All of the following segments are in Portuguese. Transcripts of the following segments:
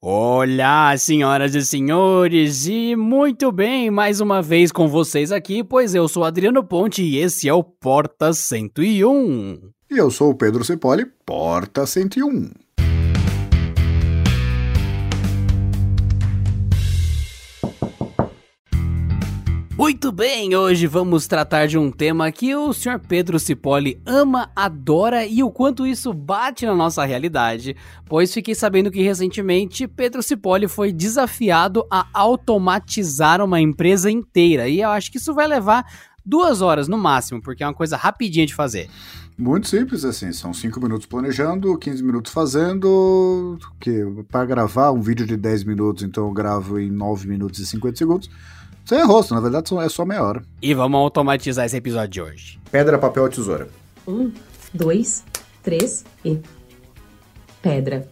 Olá, senhoras e senhores, e muito bem, mais uma vez com vocês aqui, pois eu sou Adriano Ponte e esse é o Porta 101. E eu sou o Pedro Cepoli, Porta 101. Muito bem, hoje vamos tratar de um tema que o Sr. Pedro Cipolli ama, adora e o quanto isso bate na nossa realidade, pois fiquei sabendo que recentemente Pedro Cipolli foi desafiado a automatizar uma empresa inteira e eu acho que isso vai levar duas horas no máximo, porque é uma coisa rapidinha de fazer. Muito simples assim, são 5 minutos planejando, 15 minutos fazendo, que para gravar um vídeo de 10 minutos, então eu gravo em 9 minutos e 50 segundos. Sem rosto, na verdade é só meia hora. E vamos automatizar esse episódio de hoje. Pedra, papel ou tesoura? Um, dois, três e. Pedra.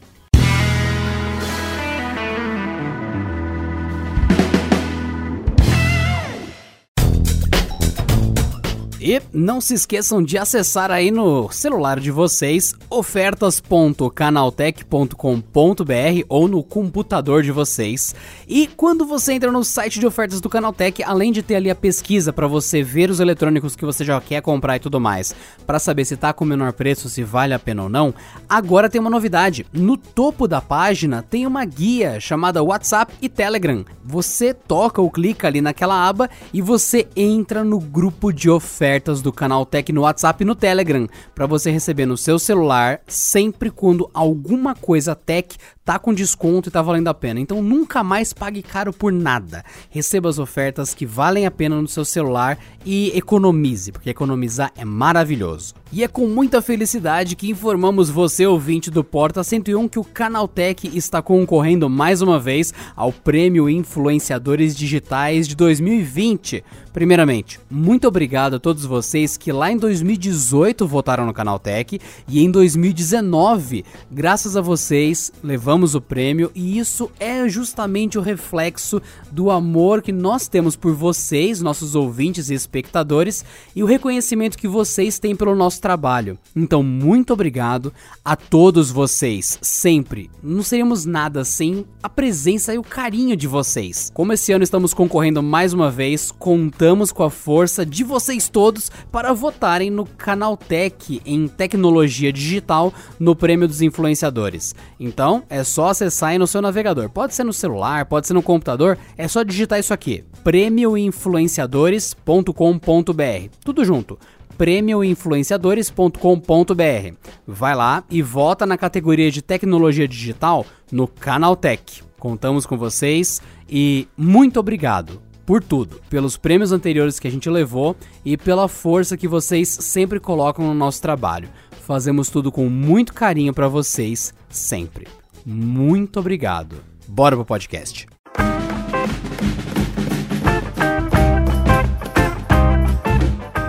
E não se esqueçam de acessar aí no celular de vocês ofertas.canaltech.com.br ou no computador de vocês. E quando você entra no site de ofertas do Canaltech, além de ter ali a pesquisa para você ver os eletrônicos que você já quer comprar e tudo mais, para saber se tá com o menor preço, se vale a pena ou não, agora tem uma novidade. No topo da página tem uma guia chamada WhatsApp e Telegram. Você toca ou clica ali naquela aba e você entra no grupo de ofertas ofertas do canal Tech no WhatsApp e no Telegram, para você receber no seu celular sempre quando alguma coisa tech tá com desconto e tá valendo a pena. Então nunca mais pague caro por nada. Receba as ofertas que valem a pena no seu celular e economize, porque economizar é maravilhoso. E é com muita felicidade que informamos você, ouvinte do Porta 101, que o Canaltech está concorrendo mais uma vez ao Prêmio Influenciadores Digitais de 2020. Primeiramente, muito obrigado a todos vocês que lá em 2018 votaram no Canaltech e em 2019, graças a vocês, levamos o prêmio e isso é justamente o reflexo do amor que nós temos por vocês, nossos ouvintes e espectadores, e o reconhecimento que vocês têm pelo nosso trabalho. Então, muito obrigado a todos vocês, sempre. Não seríamos nada sem a presença e o carinho de vocês. Como esse ano estamos concorrendo mais uma vez, contamos com a força de vocês todos para votarem no Canaltech em tecnologia digital no Prêmio dos Influenciadores. Então, é só acessar aí no seu navegador. Pode ser no celular, pode ser no computador, é só digitar isso aqui: prêmioinfluenciadores.com.br. Tudo junto prêmioinfluenciadores.com.br. Vai lá e vota na categoria de tecnologia digital no Canaltech. Contamos com vocês e muito obrigado por tudo, pelos prêmios anteriores que a gente levou e pela força que vocês sempre colocam no nosso trabalho. Fazemos tudo com muito carinho para vocês sempre. Muito obrigado. Bora pro podcast.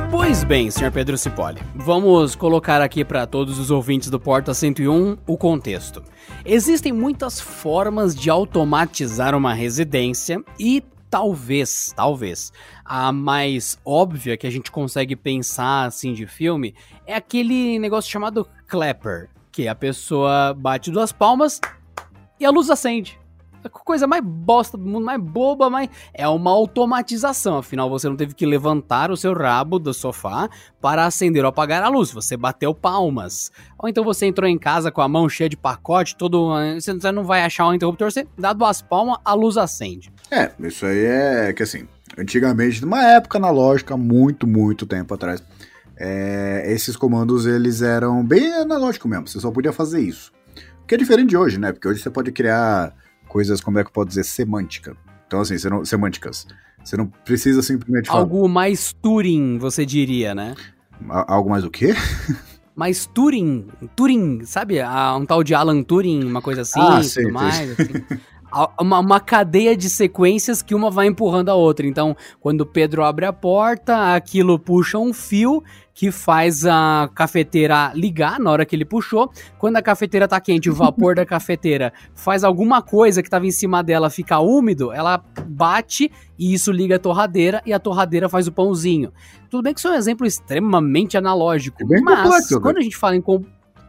Pois bem, senhor Pedro Cipolli, vamos colocar aqui para todos os ouvintes do Porta 101 o contexto. Existem muitas formas de automatizar uma residência e talvez, talvez, a mais óbvia que a gente consegue pensar assim de filme é aquele negócio chamado clapper, que a pessoa bate duas palmas e a luz acende coisa mais bosta do mundo, mais boba, mas é uma automatização. Afinal, você não teve que levantar o seu rabo do sofá para acender ou apagar a luz. Você bateu palmas. Ou então você entrou em casa com a mão cheia de pacote, todo. Você não vai achar um interruptor, você dá duas palmas, a luz acende. É, isso aí é que assim, antigamente, numa época analógica, muito, muito tempo atrás, é, esses comandos eles eram bem analógicos mesmo. Você só podia fazer isso. O que é diferente de hoje, né? Porque hoje você pode criar coisas, como é que eu posso dizer, semântica. Então, assim, não, semânticas. Você não precisa simplesmente falar. Algo mais Turing, você diria, né? Algo mais o quê? mais Turing, Turing, sabe? Um tal de Alan Turing, uma coisa assim, ah, tudo mais. Assim. Uma, uma, cadeia de sequências que uma vai empurrando a outra. Então, quando o Pedro abre a porta, aquilo puxa um fio que faz a cafeteira ligar na hora que ele puxou. Quando a cafeteira tá quente, o vapor da cafeteira faz alguma coisa que tava em cima dela ficar úmido, ela bate e isso liga a torradeira e a torradeira faz o pãozinho. Tudo bem que isso é um exemplo extremamente analógico, é mas quando a gente fala em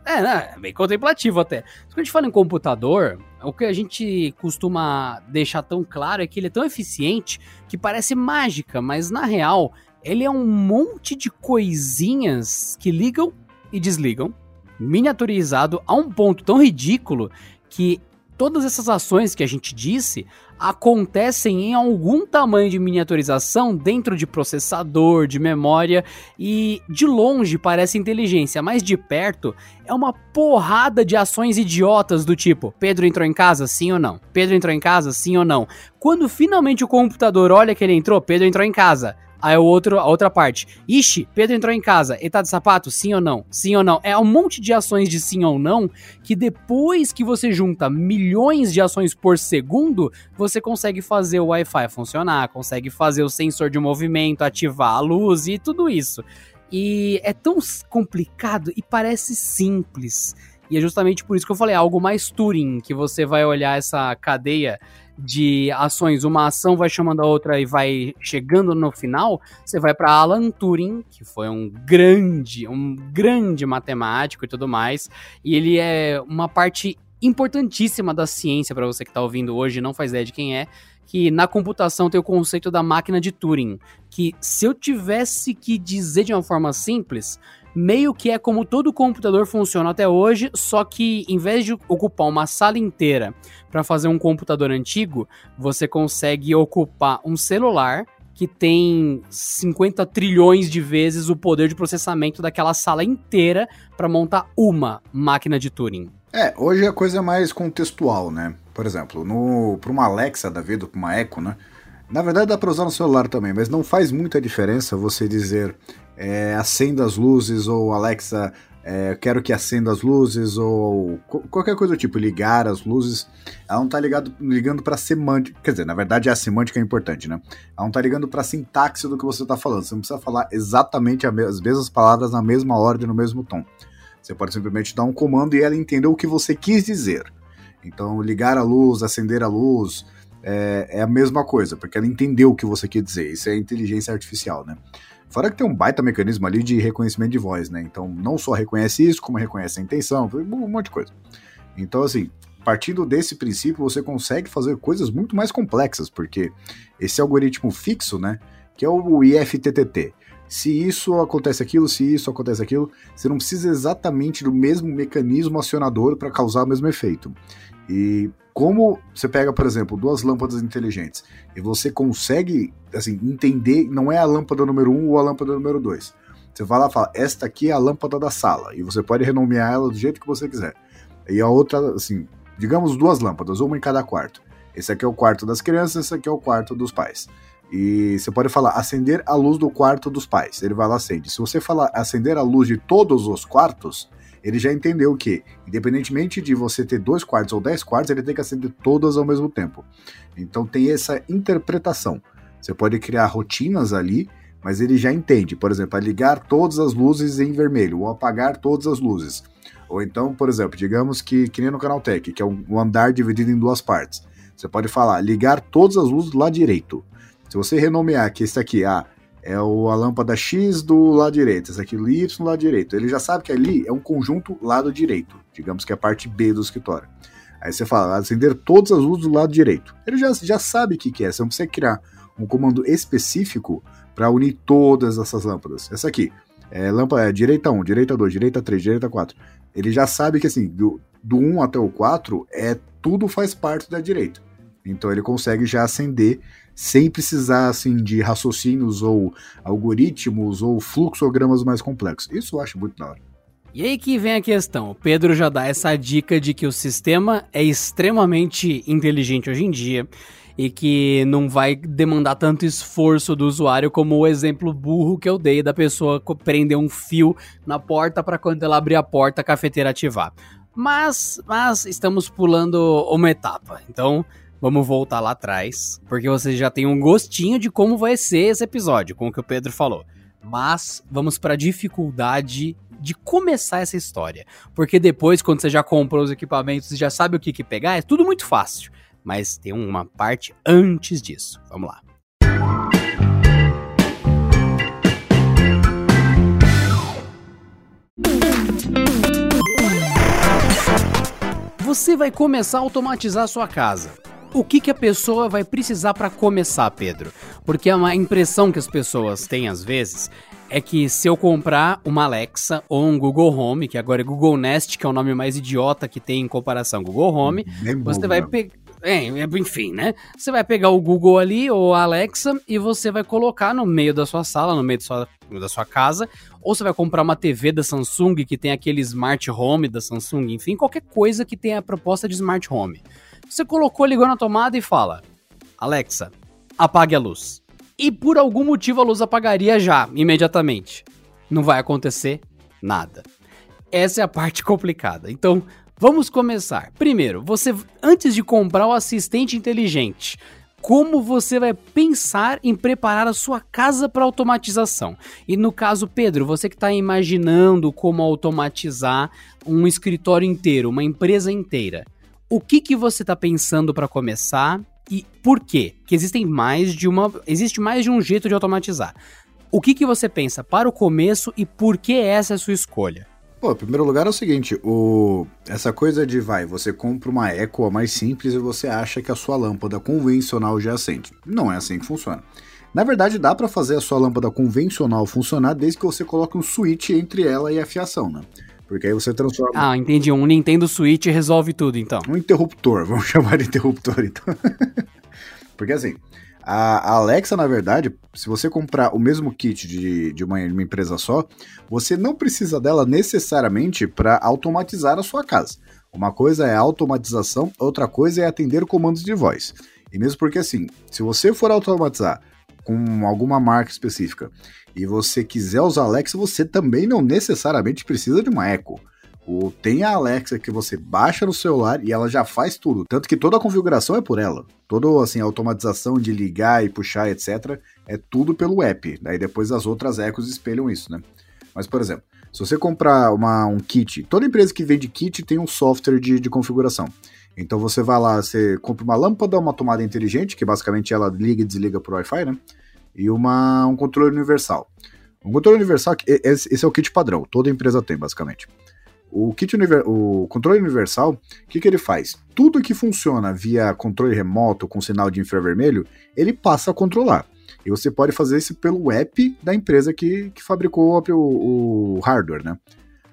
É, né? Bem contemplativo até. Quando a gente fala em computador, o que a gente costuma deixar tão claro é que ele é tão eficiente que parece mágica, mas na real, ele é um monte de coisinhas que ligam e desligam, miniaturizado a um ponto tão ridículo que todas essas ações que a gente disse acontecem em algum tamanho de miniaturização dentro de processador, de memória e de longe parece inteligência, mas de perto é uma porrada de ações idiotas do tipo: Pedro entrou em casa, sim ou não? Pedro entrou em casa, sim ou não? Quando finalmente o computador olha que ele entrou, Pedro entrou em casa. Aí o outro, a outra parte. Ixi, Pedro entrou em casa. Ele tá de sapato? Sim ou não? Sim ou não? É um monte de ações de sim ou não que depois que você junta milhões de ações por segundo, você consegue fazer o Wi-Fi funcionar, consegue fazer o sensor de movimento, ativar a luz e tudo isso. E é tão complicado e parece simples. E é justamente por isso que eu falei algo mais Turing, que você vai olhar essa cadeia de ações, uma ação vai chamando a outra e vai chegando no final, você vai para Alan Turing, que foi um grande, um grande matemático e tudo mais, e ele é uma parte importantíssima da ciência para você que está ouvindo hoje, não faz ideia de quem é, que na computação tem o conceito da máquina de Turing, que se eu tivesse que dizer de uma forma simples, meio que é como todo computador funciona até hoje, só que em vez de ocupar uma sala inteira para fazer um computador antigo, você consegue ocupar um celular que tem 50 trilhões de vezes o poder de processamento daquela sala inteira para montar uma máquina de Turing. É, hoje a coisa é mais contextual, né? Por exemplo, para uma Alexa da vida, para uma Echo, né? Na verdade dá para usar no celular também, mas não faz muita diferença você dizer é, acenda as luzes ou Alexa, é, quero que acenda as luzes ou qualquer coisa do tipo, ligar as luzes. Ela não está ligado, ligando para semântica, quer dizer, na verdade a semântica é importante, né? Ela não está ligando para sintaxe do que você está falando. Você não precisa falar exatamente as mesmas palavras na mesma ordem, no mesmo tom. Você pode simplesmente dar um comando e ela entendeu o que você quis dizer. Então, ligar a luz, acender a luz, é, é, a mesma coisa, porque ela entendeu o que você quer dizer. Isso é inteligência artificial, né? Fora que tem um baita mecanismo ali de reconhecimento de voz, né? Então, não só reconhece isso, como reconhece a intenção, um monte de coisa. Então, assim, partindo desse princípio, você consegue fazer coisas muito mais complexas, porque esse algoritmo fixo, né? Que é o IFTTT. Se isso acontece aquilo, se isso acontece aquilo, você não precisa exatamente do mesmo mecanismo acionador para causar o mesmo efeito. E como você pega, por exemplo, duas lâmpadas inteligentes e você consegue assim entender, não é a lâmpada número 1 um ou a lâmpada número 2. Você vai lá e fala, esta aqui é a lâmpada da sala, e você pode renomear ela do jeito que você quiser. E a outra, assim, digamos duas lâmpadas, uma em cada quarto. Esse aqui é o quarto das crianças, esse aqui é o quarto dos pais. E você pode falar acender a luz do quarto dos pais. Ele vai lá acende. Se você falar acender a luz de todos os quartos, ele já entendeu que, independentemente de você ter dois quartos ou dez quartos, ele tem que acender todas ao mesmo tempo. Então tem essa interpretação. Você pode criar rotinas ali, mas ele já entende. Por exemplo, ligar todas as luzes em vermelho ou apagar todas as luzes. Ou então, por exemplo, digamos que, que nem no Canal Tech, que é um andar dividido em duas partes. Você pode falar ligar todas as luzes do lado direito. Se você renomear que esse aqui, ah, é o, a lâmpada X do lado direito, esse aqui o Y do lado direito. Ele já sabe que ali é um conjunto lado direito, digamos que é a parte B do escritório. Aí você fala, acender todas as luzes do lado direito. Ele já, já sabe o que, que é, você não precisa criar um comando específico para unir todas essas lâmpadas. Essa aqui, é lâmpada é, direita 1, direita 2, direita 3, direita 4. Ele já sabe que assim, do, do 1 até o 4, é, tudo faz parte da direita. Então ele consegue já acender sem precisar assim de raciocínios ou algoritmos ou fluxogramas mais complexos. Isso eu acho muito da hora. E aí que vem a questão. O Pedro já dá essa dica de que o sistema é extremamente inteligente hoje em dia e que não vai demandar tanto esforço do usuário como o exemplo burro que eu dei da pessoa prender um fio na porta para quando ela abrir a porta a cafeteira ativar. Mas, mas estamos pulando uma etapa. Então, Vamos voltar lá atrás, porque você já tem um gostinho de como vai ser esse episódio, com o que o Pedro falou. Mas vamos para a dificuldade de começar essa história. Porque depois, quando você já comprou os equipamentos e já sabe o que, que pegar, é tudo muito fácil. Mas tem uma parte antes disso. Vamos lá. você vai começar a automatizar sua casa. O que, que a pessoa vai precisar para começar, Pedro? Porque a impressão que as pessoas têm às vezes é que se eu comprar uma Alexa ou um Google Home, que agora é Google Nest, que é o nome mais idiota que tem em comparação Google Home, Bem você bom, vai pegar. É, enfim, né? Você vai pegar o Google ali ou a Alexa e você vai colocar no meio da sua sala, no meio da sua, da sua casa, ou você vai comprar uma TV da Samsung que tem aquele Smart Home da Samsung, enfim, qualquer coisa que tenha a proposta de Smart Home. Você colocou, ligou na tomada e fala: Alexa, apague a luz. E por algum motivo a luz apagaria já, imediatamente. Não vai acontecer nada. Essa é a parte complicada. Então, vamos começar. Primeiro, você antes de comprar o assistente inteligente, como você vai pensar em preparar a sua casa para automatização. E no caso, Pedro, você que está imaginando como automatizar um escritório inteiro, uma empresa inteira o que que você está pensando para começar e por quê? Que existem mais de uma, existe mais de um jeito de automatizar. O que que você pensa para o começo e por que essa é a sua escolha? Pô, em primeiro lugar é o seguinte, o... essa coisa de vai, você compra uma Eco a mais simples e você acha que a sua lâmpada convencional já acende. Não é assim que funciona. Na verdade, dá para fazer a sua lâmpada convencional funcionar desde que você coloque um switch entre ela e a fiação, né? Porque aí você transforma. Ah, entendi. Um Nintendo Switch resolve tudo, então. Um interruptor, vamos chamar de interruptor, então. Porque assim, a Alexa, na verdade, se você comprar o mesmo kit de, de uma, uma empresa só, você não precisa dela necessariamente para automatizar a sua casa. Uma coisa é automatização, outra coisa é atender comandos de voz. E mesmo porque assim, se você for automatizar com alguma marca específica e você quiser usar Alexa, você também não necessariamente precisa de uma Echo. O, tem a Alexa que você baixa no celular e ela já faz tudo. Tanto que toda a configuração é por ela. Toda assim, a automatização de ligar e puxar, etc., é tudo pelo app. Daí depois as outras Echos espelham isso, né? Mas, por exemplo, se você comprar uma, um kit, toda empresa que vende kit tem um software de, de configuração. Então você vai lá, você compra uma lâmpada, uma tomada inteligente, que basicamente ela liga e desliga por Wi-Fi, né? E uma, um controle universal. Um controle universal, esse é o kit padrão, toda empresa tem, basicamente. O kit o controle universal, o que, que ele faz? Tudo que funciona via controle remoto com sinal de infravermelho, ele passa a controlar. E você pode fazer isso pelo app da empresa que, que fabricou o, o hardware, né?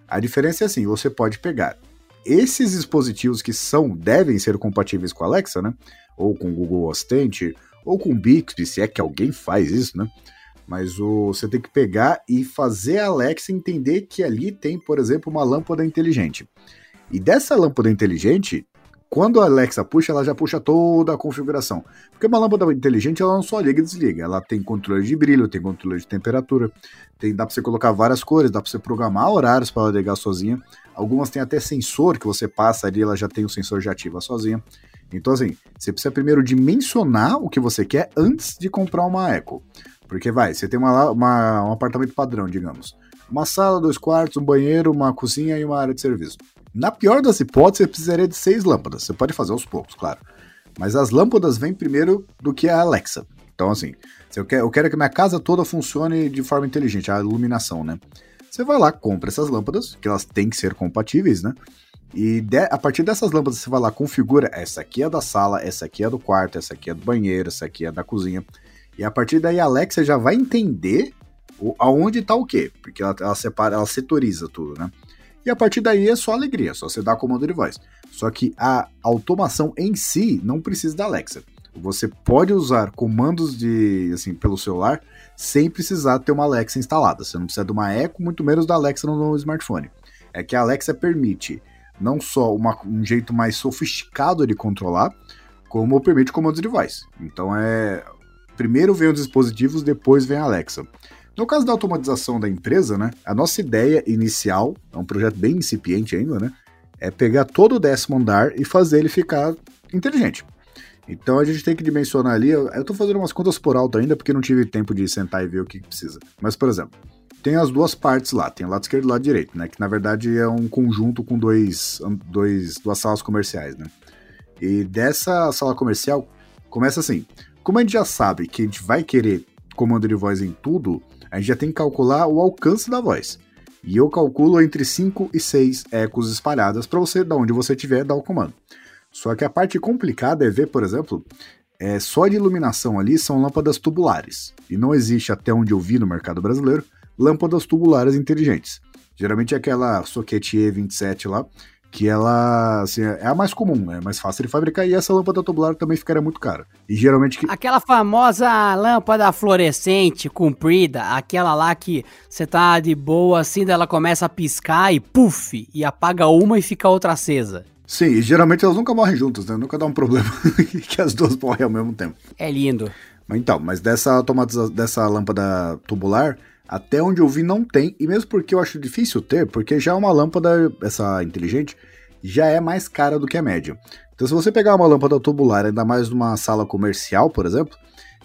A diferença é assim, você pode pegar esses dispositivos que são devem ser compatíveis com a Alexa, né? Ou com o Google Assistant, ou com Bixby, se é que alguém faz isso, né? Mas o, você tem que pegar e fazer a Alexa entender que ali tem, por exemplo, uma lâmpada inteligente. E dessa lâmpada inteligente, quando a Alexa puxa, ela já puxa toda a configuração. Porque uma lâmpada inteligente, ela não só liga e desliga. Ela tem controle de brilho, tem controle de temperatura, tem, dá para você colocar várias cores, dá para você programar horários para ela ligar sozinha. Algumas têm até sensor que você passa ali, ela já tem o sensor já ativa sozinha. Então, assim, você precisa primeiro dimensionar o que você quer antes de comprar uma Echo. Porque vai, você tem uma, uma, um apartamento padrão, digamos. Uma sala, dois quartos, um banheiro, uma cozinha e uma área de serviço. Na pior das hipóteses, você precisaria de seis lâmpadas. Você pode fazer aos poucos, claro. Mas as lâmpadas vêm primeiro do que a Alexa. Então, assim, se eu, quero, eu quero que minha casa toda funcione de forma inteligente, a iluminação, né? Você vai lá, compra essas lâmpadas, que elas têm que ser compatíveis, né? E de, a partir dessas lâmpadas você vai lá, configura, essa aqui é da sala, essa aqui é do quarto, essa aqui é do banheiro, essa aqui é da cozinha. E a partir daí a Alexa já vai entender o, aonde está o quê, porque ela, ela, separa, ela setoriza tudo, né? E a partir daí é só alegria, só você dar comando de voz. Só que a automação em si não precisa da Alexa. Você pode usar comandos de assim pelo celular sem precisar ter uma Alexa instalada. Você não precisa de uma Echo, muito menos da Alexa no, no smartphone. É que a Alexa permite não só uma, um jeito mais sofisticado de controlar, como permite comandos de voz. Então é. Primeiro vem os dispositivos, depois vem a Alexa. No caso da automatização da empresa, né? A nossa ideia inicial, é um projeto bem incipiente ainda, né? É pegar todo o décimo andar e fazer ele ficar inteligente. Então a gente tem que dimensionar ali. Eu, eu tô fazendo umas contas por alto ainda, porque não tive tempo de sentar e ver o que precisa. Mas, por exemplo, tem as duas partes lá, tem o lado esquerdo e o lado direito, né? Que na verdade é um conjunto com dois, dois, duas salas comerciais, né? E dessa sala comercial começa assim. Como a gente já sabe que a gente vai querer comando de voz em tudo, a gente já tem que calcular o alcance da voz. E eu calculo entre 5 e 6 ecos espalhadas para você, da onde você estiver, dar o comando. Só que a parte complicada é ver, por exemplo, é, só de iluminação ali são lâmpadas tubulares. E não existe, até onde eu vi no mercado brasileiro, lâmpadas tubulares inteligentes. Geralmente é aquela socket E27 lá, que ela assim, é a mais comum, né? É mais fácil de fabricar e essa lâmpada tubular também ficaria muito cara. E geralmente que... aquela famosa lâmpada fluorescente comprida, aquela lá que você tá de boa assim, ela começa a piscar e puf, e apaga uma e fica outra acesa. Sim, e geralmente elas nunca morrem juntas, né? Nunca dá um problema que as duas morrem ao mesmo tempo. É lindo. Então, mas dessa automatiza dessa lâmpada tubular, até onde eu vi não tem, e mesmo porque eu acho difícil ter, porque já é uma lâmpada, essa inteligente, já é mais cara do que a média. Então se você pegar uma lâmpada tubular, ainda mais numa sala comercial, por exemplo,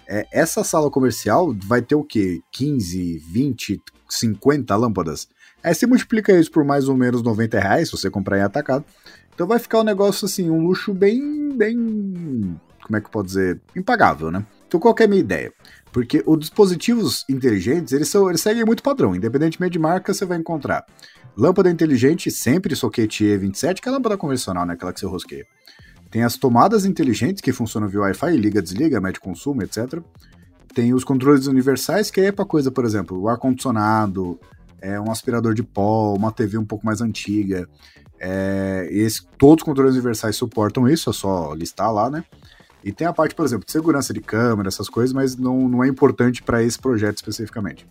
é, essa sala comercial vai ter o quê? 15, 20, 50 lâmpadas? Aí você multiplica isso por mais ou menos 90 reais, se você comprar em atacado. Então vai ficar um negócio assim, um luxo bem, bem, como é que eu posso dizer, impagável, né? Então qual é a minha ideia? Porque os dispositivos inteligentes, eles, são, eles seguem muito padrão. Independentemente de marca, você vai encontrar lâmpada inteligente, sempre socket E27, que é a lâmpada convencional, né? Aquela que você rosqueia. Tem as tomadas inteligentes, que funcionam via Wi-Fi, liga, desliga, mede consumo, etc. Tem os controles universais, que é pra coisa, por exemplo, o ar-condicionado, é, um aspirador de pó, uma TV um pouco mais antiga. É, esse, todos os controles universais suportam isso, é só listar lá, né? E tem a parte, por exemplo, de segurança de câmera, essas coisas, mas não, não é importante para esse projeto especificamente.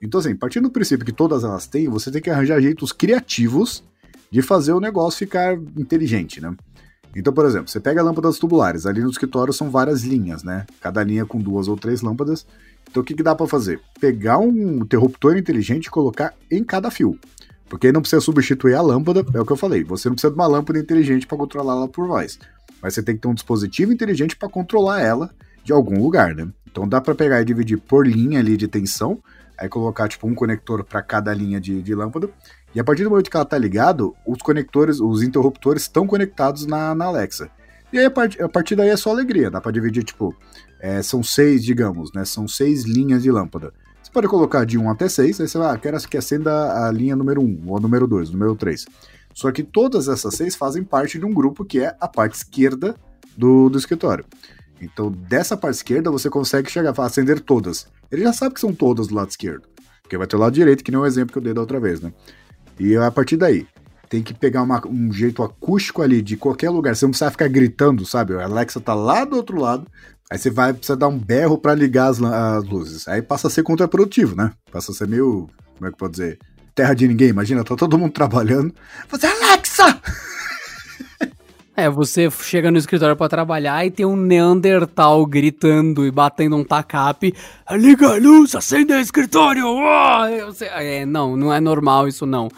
Então, assim, partindo do princípio que todas elas têm, você tem que arranjar jeitos criativos de fazer o negócio ficar inteligente, né? Então, por exemplo, você pega lâmpadas tubulares, ali no escritório são várias linhas, né? Cada linha com duas ou três lâmpadas. Então, o que, que dá para fazer? Pegar um interruptor inteligente e colocar em cada fio. Porque não precisa substituir a lâmpada, é o que eu falei. Você não precisa de uma lâmpada inteligente para controlar ela por voz mas você tem que ter um dispositivo inteligente para controlar ela de algum lugar, né? Então dá para pegar e dividir por linha ali de tensão, aí colocar tipo um conector para cada linha de, de, lâmpada, e a partir do momento que ela tá ligado, os conectores, os interruptores estão conectados na, na Alexa. E aí a, part, a partir daí é só alegria, dá para dividir tipo, é, são seis, digamos, né? São seis linhas de lâmpada. Pode colocar de 1 até 6, aí você vai, ah, quero que acenda a linha número 1, ou a número 2, número 3. Só que todas essas seis fazem parte de um grupo que é a parte esquerda do, do escritório. Então, dessa parte esquerda, você consegue chegar a acender todas. Ele já sabe que são todas do lado esquerdo. Porque vai ter o lado direito, que nem o exemplo que eu dei da outra vez, né? E a partir daí, tem que pegar uma, um jeito acústico ali de qualquer lugar. Você não precisa ficar gritando, sabe? A Alexa tá lá do outro lado. Aí você vai precisar dar um berro para ligar as, as, luzes. Aí passa a ser contraprodutivo, né? Passa a ser meio. Como é que pode dizer? terra de ninguém, imagina, tá todo mundo trabalhando. Você, Alexa! É, você chega no escritório para trabalhar e tem um Neandertal gritando e batendo um tacape. Liga a luz, acende o escritório! É, não, não é normal isso não.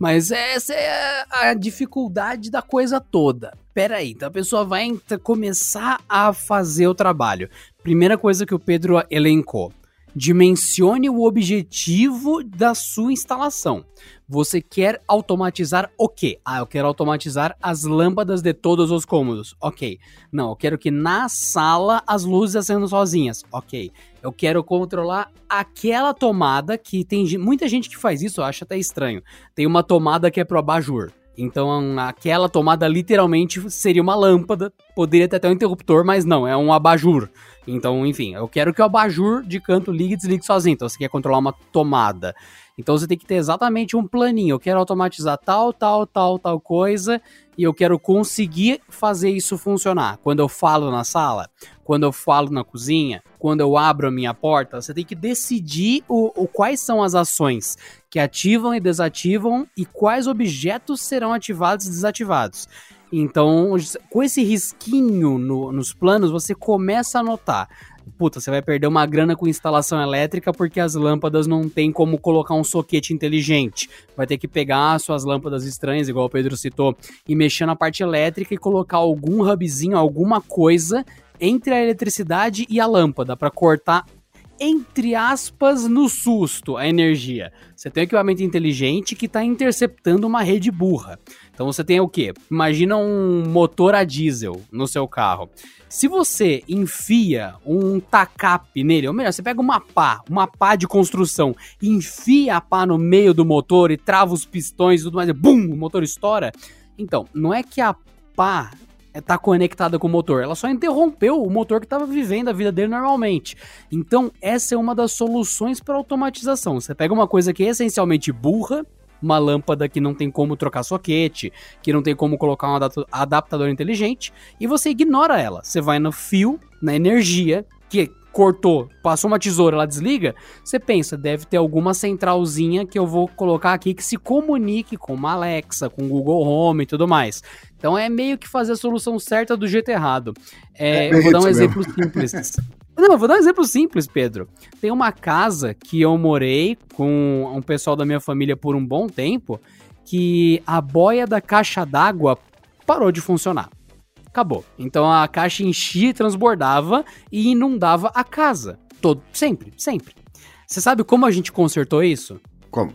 Mas essa é a dificuldade da coisa toda. Pera aí, então a pessoa vai começar a fazer o trabalho. Primeira coisa que o Pedro elencou dimensione o objetivo da sua instalação. Você quer automatizar o quê? Ah, eu quero automatizar as lâmpadas de todos os cômodos. Ok. Não, eu quero que na sala as luzes acendam sozinhas. Ok. Eu quero controlar aquela tomada que tem muita gente que faz isso, eu acho até estranho. Tem uma tomada que é pro abajur. Então, aquela tomada literalmente seria uma lâmpada, poderia ter até um interruptor, mas não, é um abajur. Então, enfim, eu quero que o abajur de canto ligue e desligue sozinho. Então, você quer controlar uma tomada. Então, você tem que ter exatamente um planinho. Eu quero automatizar tal, tal, tal, tal coisa e eu quero conseguir fazer isso funcionar. Quando eu falo na sala, quando eu falo na cozinha, quando eu abro a minha porta, você tem que decidir o, o quais são as ações que ativam e desativam e quais objetos serão ativados e desativados. Então, com esse risquinho no, nos planos, você começa a notar. Puta, você vai perder uma grana com instalação elétrica porque as lâmpadas não tem como colocar um soquete inteligente. Vai ter que pegar suas lâmpadas estranhas, igual o Pedro citou, e mexer na parte elétrica e colocar algum hubzinho, alguma coisa entre a eletricidade e a lâmpada para cortar entre aspas, no susto a energia. Você tem um equipamento inteligente que está interceptando uma rede burra. Então você tem o quê? Imagina um motor a diesel no seu carro. Se você enfia um tacape nele, ou melhor, você pega uma pá, uma pá de construção, enfia a pá no meio do motor e trava os pistões e tudo mais, e bum, o motor estoura. Então, não é que a pá está conectada com o motor, ela só interrompeu o motor que estava vivendo a vida dele normalmente. Então, essa é uma das soluções para automatização. Você pega uma coisa que é essencialmente burra, uma lâmpada que não tem como trocar soquete, que não tem como colocar um adaptador inteligente, e você ignora ela. Você vai no fio, na energia, que cortou, passou uma tesoura, ela desliga, você pensa, deve ter alguma centralzinha que eu vou colocar aqui que se comunique com uma Alexa, com o Google Home e tudo mais. Então é meio que fazer a solução certa do jeito errado. É, é eu vou dar um exemplo simples. Não, eu vou dar um exemplo simples, Pedro. Tem uma casa que eu morei com um pessoal da minha família por um bom tempo que a boia da caixa d'água parou de funcionar. Acabou. Então a caixa enchia, transbordava e inundava a casa. Todo, sempre, sempre. Você sabe como a gente consertou isso? Como?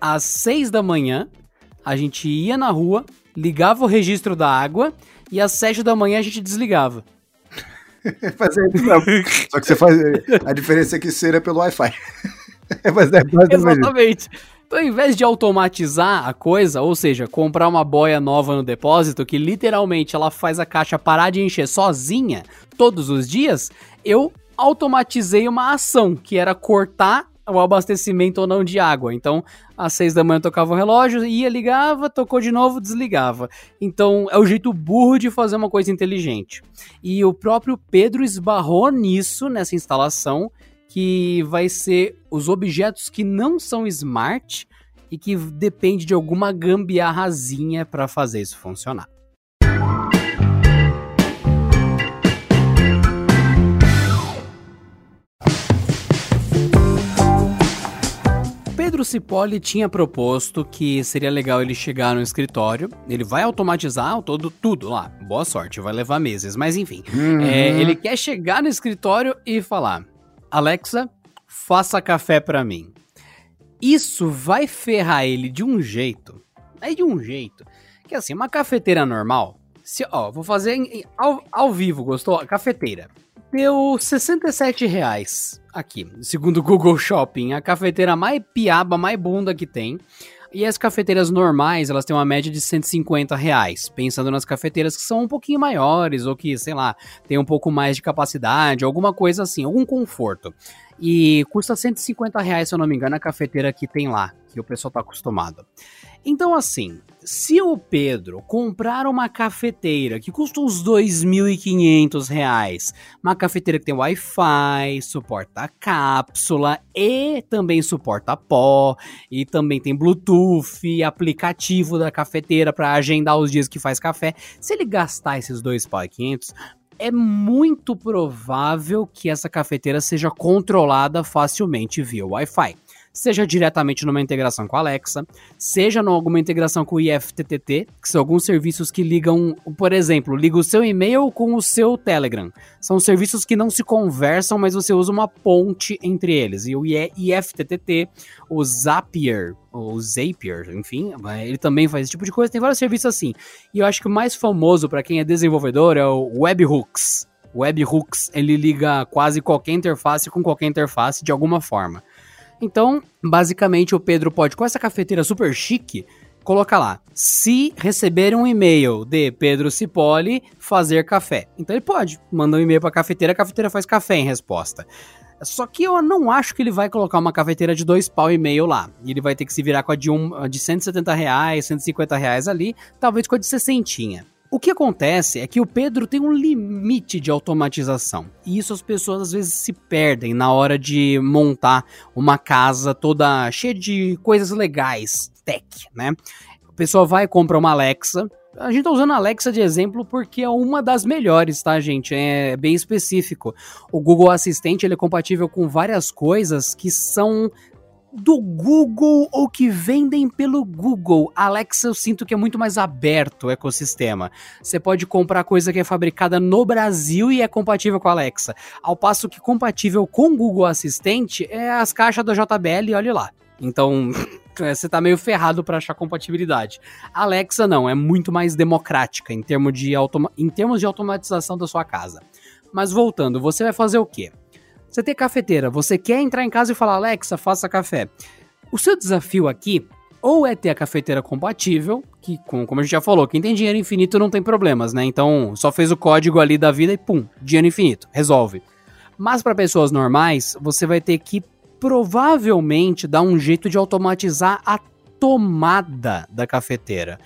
Às seis da manhã, a gente ia na rua, ligava o registro da água e às sete da manhã a gente desligava. Fazer isso não. Só que você faz. A diferença é que seria pelo Wi-Fi. Mas é Exatamente. Então, ao invés de automatizar a coisa, ou seja, comprar uma boia nova no depósito, que literalmente ela faz a caixa parar de encher sozinha todos os dias, eu automatizei uma ação, que era cortar o abastecimento ou não de água. Então, às seis da manhã tocava o relógio, ia, ligava, tocou de novo, desligava. Então, é o jeito burro de fazer uma coisa inteligente. E o próprio Pedro esbarrou nisso, nessa instalação, que vai ser os objetos que não são smart e que depende de alguma gambiarrazinha para fazer isso funcionar. Pedro Cipolle tinha proposto que seria legal ele chegar no escritório, ele vai automatizar todo tudo lá. Boa sorte, vai levar meses, mas enfim. Uhum. É, ele quer chegar no escritório e falar: Alexa, faça café para mim. Isso vai ferrar ele de um jeito, é de um jeito, que assim, uma cafeteira normal, se, ó, vou fazer em, ao, ao vivo, gostou? Cafeteira. Deu 67 reais aqui, segundo o Google Shopping, a cafeteira mais piaba, mais bunda que tem. E as cafeteiras normais, elas têm uma média de 150 reais. Pensando nas cafeteiras que são um pouquinho maiores, ou que, sei lá, tem um pouco mais de capacidade, alguma coisa assim, algum conforto. E custa 150 reais, se eu não me engano, a cafeteira que tem lá, que o pessoal tá acostumado. Então, assim, se o Pedro comprar uma cafeteira que custa uns 2.500 reais, uma cafeteira que tem Wi-Fi, suporta cápsula e também suporta pó, e também tem Bluetooth, aplicativo da cafeteira para agendar os dias que faz café, se ele gastar esses 2.500, é muito provável que essa cafeteira seja controlada facilmente via Wi-Fi seja diretamente numa integração com a Alexa, seja numa integração com o IFTTT, que são alguns serviços que ligam, por exemplo, liga o seu e-mail com o seu Telegram. São serviços que não se conversam, mas você usa uma ponte entre eles. E o IFTTT, o Zapier, o Zapier, enfim, ele também faz esse tipo de coisa. Tem vários serviços assim. E eu acho que o mais famoso para quem é desenvolvedor é o Webhooks. Webhooks, ele liga quase qualquer interface com qualquer interface de alguma forma. Então, basicamente, o Pedro pode, com essa cafeteira super chique, colocar lá, se receber um e-mail de Pedro Cipoli, fazer café. Então ele pode, manda um e-mail para a cafeteira, a cafeteira faz café em resposta. Só que eu não acho que ele vai colocar uma cafeteira de dois pau e meio lá. E ele vai ter que se virar com a de, um, a de 170 reais, 150 reais ali, talvez com a de 60. O que acontece é que o Pedro tem um limite de automatização. E isso as pessoas às vezes se perdem na hora de montar uma casa toda cheia de coisas legais, tech, né? A pessoa vai e compra uma Alexa. A gente tá usando a Alexa de exemplo porque é uma das melhores, tá, gente? É bem específico. O Google Assistente ele é compatível com várias coisas que são do Google ou que vendem pelo Google. Alexa, eu sinto que é muito mais aberto o ecossistema. Você pode comprar coisa que é fabricada no Brasil e é compatível com a Alexa. Ao passo que compatível com o Google Assistente é as caixas da JBL olhe lá. Então, você tá meio ferrado para achar compatibilidade. Alexa não, é muito mais democrática em termos, de automa em termos de automatização da sua casa. Mas voltando, você vai fazer o quê? Você tem cafeteira, você quer entrar em casa e falar, Alexa, faça café. O seu desafio aqui ou é ter a cafeteira compatível, que como a gente já falou, quem tem dinheiro infinito não tem problemas, né? Então só fez o código ali da vida e pum, dinheiro infinito, resolve. Mas para pessoas normais, você vai ter que provavelmente dar um jeito de automatizar a tomada da cafeteira.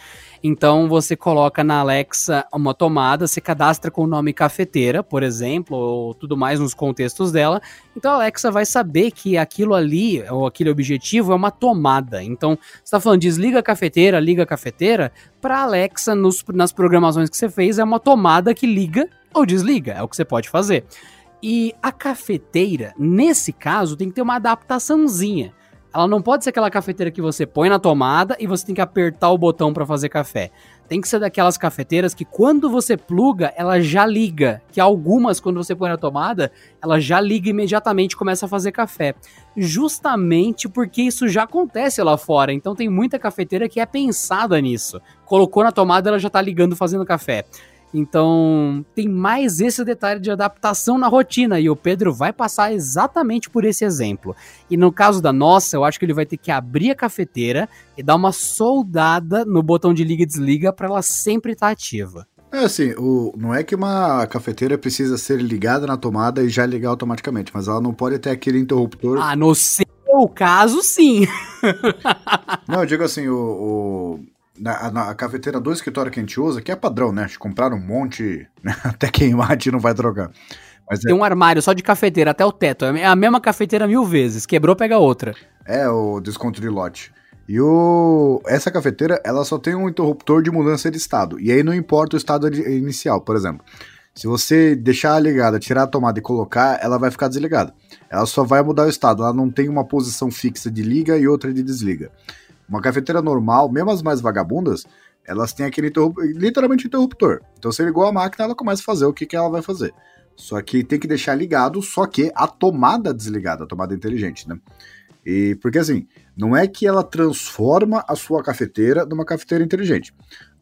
Então você coloca na Alexa uma tomada, você cadastra com o nome cafeteira, por exemplo, ou tudo mais nos contextos dela. Então a Alexa vai saber que aquilo ali, ou aquele objetivo, é uma tomada. Então você está falando desliga a cafeteira, liga a cafeteira, para Alexa nos, nas programações que você fez é uma tomada que liga ou desliga, é o que você pode fazer. E a cafeteira, nesse caso, tem que ter uma adaptaçãozinha. Ela não pode ser aquela cafeteira que você põe na tomada e você tem que apertar o botão para fazer café. Tem que ser daquelas cafeteiras que quando você pluga, ela já liga. Que algumas, quando você põe na tomada, ela já liga imediatamente e começa a fazer café. Justamente porque isso já acontece lá fora. Então tem muita cafeteira que é pensada nisso. Colocou na tomada, ela já tá ligando fazendo café. Então, tem mais esse detalhe de adaptação na rotina e o Pedro vai passar exatamente por esse exemplo. E no caso da nossa, eu acho que ele vai ter que abrir a cafeteira e dar uma soldada no botão de liga e desliga para ela sempre estar tá ativa. É assim, o, não é que uma cafeteira precisa ser ligada na tomada e já ligar automaticamente, mas ela não pode ter aquele interruptor. Ah, no seu caso, sim. não, eu digo assim, o, o na, na cafeteira do escritório que a gente usa, que é padrão, né? De comprar um monte, né? até queimar a gente não vai trocar. Mas Tem é... um armário só de cafeteira até o teto. É a mesma cafeteira mil vezes. Quebrou, pega outra. É o desconto de lote. E o... essa cafeteira, ela só tem um interruptor de mudança de estado. E aí não importa o estado inicial, por exemplo. Se você deixar ligada, tirar a tomada e colocar, ela vai ficar desligada. Ela só vai mudar o estado. Ela não tem uma posição fixa de liga e outra de desliga. Uma cafeteira normal, mesmo as mais vagabundas, elas têm aquele interrup literalmente interruptor. Então você ligou a máquina, ela começa a fazer o que, que ela vai fazer. Só que tem que deixar ligado, só que a tomada desligada, a tomada inteligente, né? E porque assim, não é que ela transforma a sua cafeteira numa cafeteira inteligente.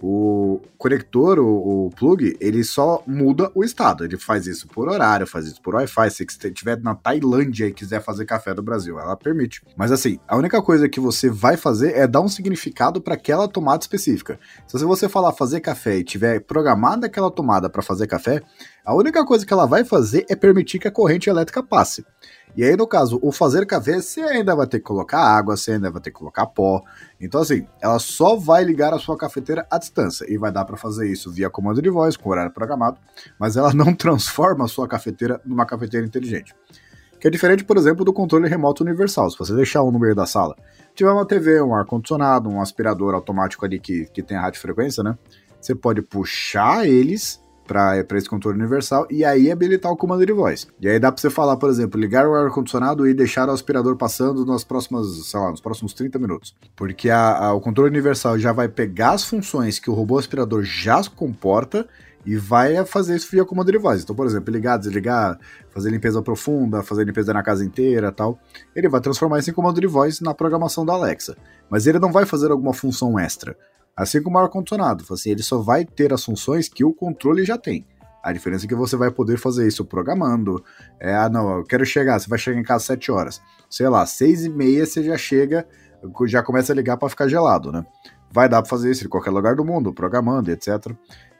O conector, o, o, plug, ele só muda o estado. Ele faz isso por horário, faz isso por Wi-Fi. Se você estiver na Tailândia e quiser fazer café do Brasil, ela permite. Mas assim, a única coisa que você vai fazer é dar um significado para aquela tomada específica. Se você falar fazer café e tiver programada aquela tomada para fazer café, a única coisa que ela vai fazer é permitir que a corrente elétrica passe. E aí, no caso, o fazer café, você ainda vai ter que colocar água, você ainda vai ter que colocar pó. Então, assim, ela só vai ligar a sua cafeteira à distância. E vai dar para fazer isso via comando de voz, com horário programado, mas ela não transforma a sua cafeteira numa cafeteira inteligente. Que é diferente, por exemplo, do controle remoto universal. Se você deixar um no meio da sala, tiver uma TV, um ar-condicionado, um aspirador automático ali que, que tem a radiofrequência, né? Você pode puxar eles para esse controle universal e aí habilitar o comando de voz. E aí dá para você falar, por exemplo, ligar o ar-condicionado e deixar o aspirador passando nas próximas, sei lá, nos próximos 30 minutos. Porque a, a, o controle universal já vai pegar as funções que o robô aspirador já comporta e vai fazer isso via comando de voz. Então, por exemplo, ligar, desligar, fazer limpeza profunda, fazer limpeza na casa inteira tal. Ele vai transformar isso em comando de voz na programação da Alexa. Mas ele não vai fazer alguma função extra. Assim como o ar-condicionado, assim, ele só vai ter as funções que o controle já tem. A diferença é que você vai poder fazer isso programando. É, ah, não, eu quero chegar, você vai chegar em casa às 7 horas. Sei lá, 6 e meia você já chega, já começa a ligar para ficar gelado, né? Vai dar para fazer isso em qualquer lugar do mundo, programando, etc.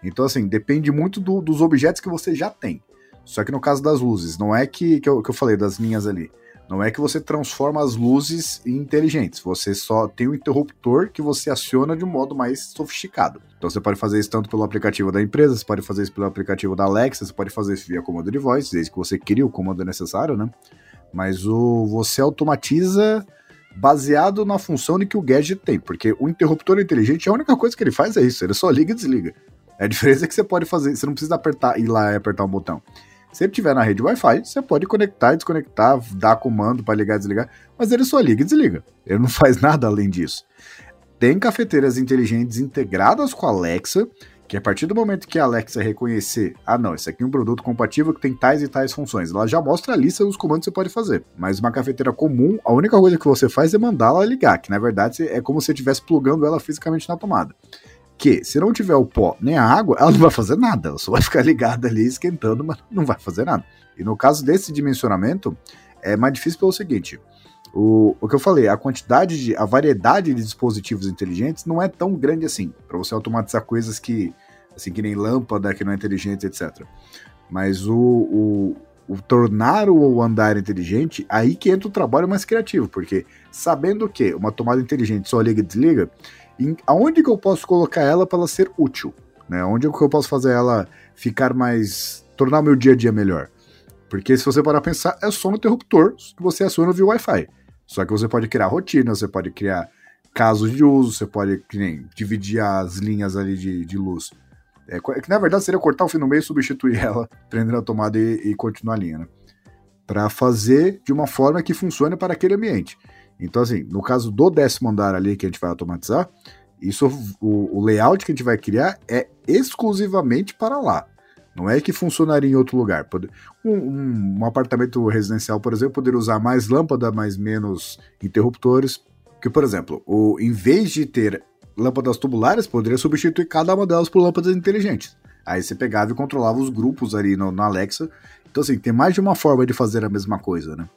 Então, assim, depende muito do, dos objetos que você já tem. Só que no caso das luzes, não é que, que, eu, que eu falei das linhas ali. Não é que você transforma as luzes em inteligentes, você só tem um interruptor que você aciona de um modo mais sofisticado. Então você pode fazer isso tanto pelo aplicativo da empresa, você pode fazer isso pelo aplicativo da Alexa, você pode fazer isso via comando de voz, desde que você crie o comando necessário, né? Mas o você automatiza baseado na função de que o gadget tem, porque o interruptor inteligente, a única coisa que ele faz é isso, ele só liga e desliga. A diferença é que você pode fazer, você não precisa apertar ir lá e apertar um botão. Se ele tiver na rede Wi-Fi, você pode conectar, desconectar, dar comando para ligar e desligar, mas ele só liga e desliga. Ele não faz nada além disso. Tem cafeteiras inteligentes integradas com a Alexa, que a partir do momento que a Alexa reconhecer, ah não, esse aqui é um produto compatível que tem tais e tais funções, ela já mostra a lista dos comandos que você pode fazer. Mas uma cafeteira comum, a única coisa que você faz é mandar ela ligar, que na verdade é como se você estivesse plugando ela fisicamente na tomada que se não tiver o pó nem a água, ela não vai fazer nada, ela só vai ficar ligada ali esquentando, mas não vai fazer nada. E no caso desse dimensionamento, é mais difícil pelo seguinte: o, o que eu falei, a quantidade de. a variedade de dispositivos inteligentes não é tão grande assim, para você automatizar coisas que. assim, que nem lâmpada, que não é inteligente, etc. Mas o, o, o tornar o andar inteligente, aí que entra o trabalho mais criativo, porque sabendo que uma tomada inteligente só liga e desliga, em, aonde que eu posso colocar ela para ela ser útil? Né? Onde que eu posso fazer ela ficar mais. tornar o meu dia a dia melhor? Porque se você parar a pensar, é só um interruptor que você aciona via Wi-Fi. Só que você pode criar rotina, você pode criar casos de uso, você pode nem, dividir as linhas ali de, de luz. É, que na verdade seria cortar o fio no meio, substituir ela, prender a tomada e, e continuar a linha, né? Para fazer de uma forma que funcione para aquele ambiente. Então, assim, no caso do décimo andar ali que a gente vai automatizar, isso, o, o layout que a gente vai criar é exclusivamente para lá. Não é que funcionaria em outro lugar. Um, um, um, apartamento residencial, por exemplo, poderia usar mais lâmpada, mais menos interruptores. Que, por exemplo, o, em vez de ter lâmpadas tubulares, poderia substituir cada uma delas por lâmpadas inteligentes. Aí você pegava e controlava os grupos ali no, no Alexa. Então, assim, tem mais de uma forma de fazer a mesma coisa, né?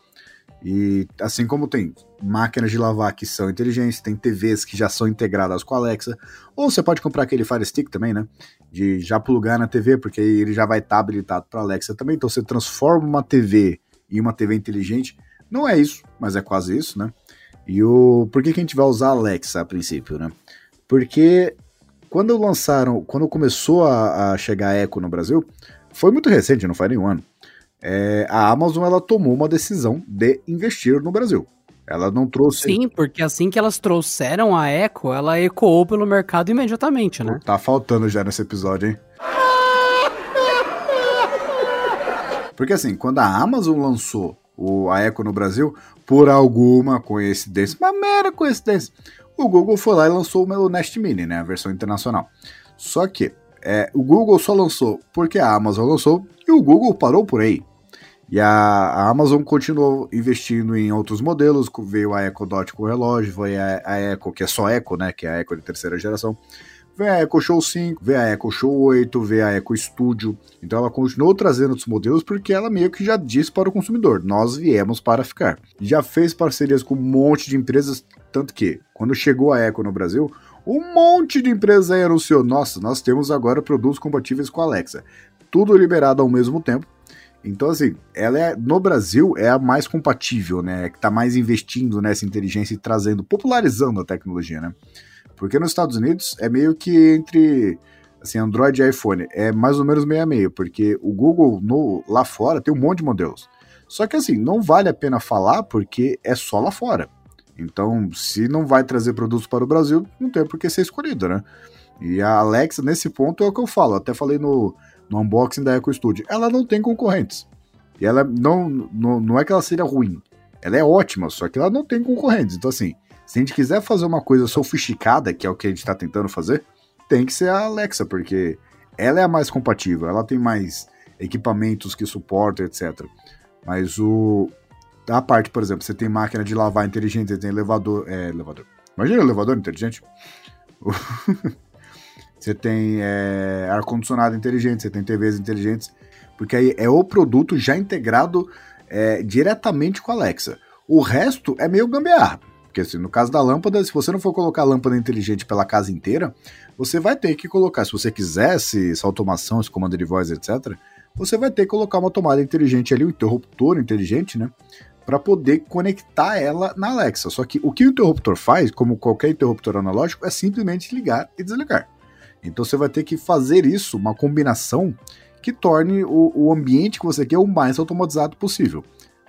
E assim como tem máquinas de lavar que são inteligentes, tem TVs que já são integradas com a Alexa, ou você pode comprar aquele Fire Stick também, né? De já plugar na TV, porque ele já vai estar tá habilitado para Alexa também. Então você transforma uma TV em uma TV inteligente. Não é isso, mas é quase isso, né? E o por que, que a gente vai usar a Alexa a princípio, né? Porque quando lançaram, quando começou a, a chegar a Echo no Brasil, foi muito recente, não faz nenhum ano é, a Amazon ela tomou uma decisão de investir no Brasil. Ela não trouxe. Sim, porque assim que elas trouxeram a Echo, ela ecoou pelo mercado imediatamente, né? Tá faltando já nesse episódio, hein? Porque assim, quando a Amazon lançou o, a Echo no Brasil, por alguma coincidência, uma mera coincidência, o Google foi lá e lançou o Nest Mini, né? A versão internacional. Só que é, o Google só lançou porque a Amazon lançou e o Google parou por aí. E a, a, Amazon continuou investindo em outros modelos, veio a Echo Dot com relógio, veio a, a Echo, que é só Echo, né, que é a Echo de terceira geração, veio a Echo Show 5, veio a Echo Show 8, veio a Echo Studio. Então ela continuou trazendo outros modelos porque ela meio que já disse para o consumidor, nós viemos para ficar. Já fez parcerias com um monte de empresas, tanto que quando chegou a Echo no Brasil, um monte de empresas aí anunciou, nossa, nós temos agora produtos compatíveis com a Alexa. Tudo liberado ao mesmo tempo então, assim, ela é, no Brasil é a mais compatível, né? Que tá mais investindo nessa inteligência e trazendo, popularizando a tecnologia, né? Porque nos Estados Unidos é meio que entre assim, Android e iPhone, é mais ou menos meio a meio, porque o Google no, lá fora tem um monte de modelos. Só que assim, não vale a pena falar porque é só lá fora. Então, se não vai trazer produtos para o Brasil, não tem por que ser escolhido, né? E a Alexa, nesse ponto, é o que eu falo. Até falei no, no unboxing da Echo Studio. Ela não tem concorrentes. E ela não, não, não é que ela seja ruim. Ela é ótima, só que ela não tem concorrentes. Então, assim, se a gente quiser fazer uma coisa sofisticada, que é o que a gente está tentando fazer, tem que ser a Alexa, porque ela é a mais compatível, ela tem mais equipamentos que suportam, etc. Mas o. A parte, por exemplo, você tem máquina de lavar inteligente, você tem elevador. É, elevador. Imagina elevador inteligente. você tem é, ar-condicionado inteligente, você tem TVs inteligentes, porque aí é o produto já integrado é, diretamente com a Alexa. O resto é meio gambiarra. Porque assim, no caso da lâmpada, se você não for colocar a lâmpada inteligente pela casa inteira, você vai ter que colocar, se você quisesse essa automação, esse comando de voz, etc., você vai ter que colocar uma tomada inteligente ali, um interruptor inteligente, né? Para poder conectar ela na Alexa. Só que o que o interruptor faz, como qualquer interruptor analógico, é simplesmente ligar e desligar. Então você vai ter que fazer isso, uma combinação que torne o, o ambiente que você quer o mais automatizado possível.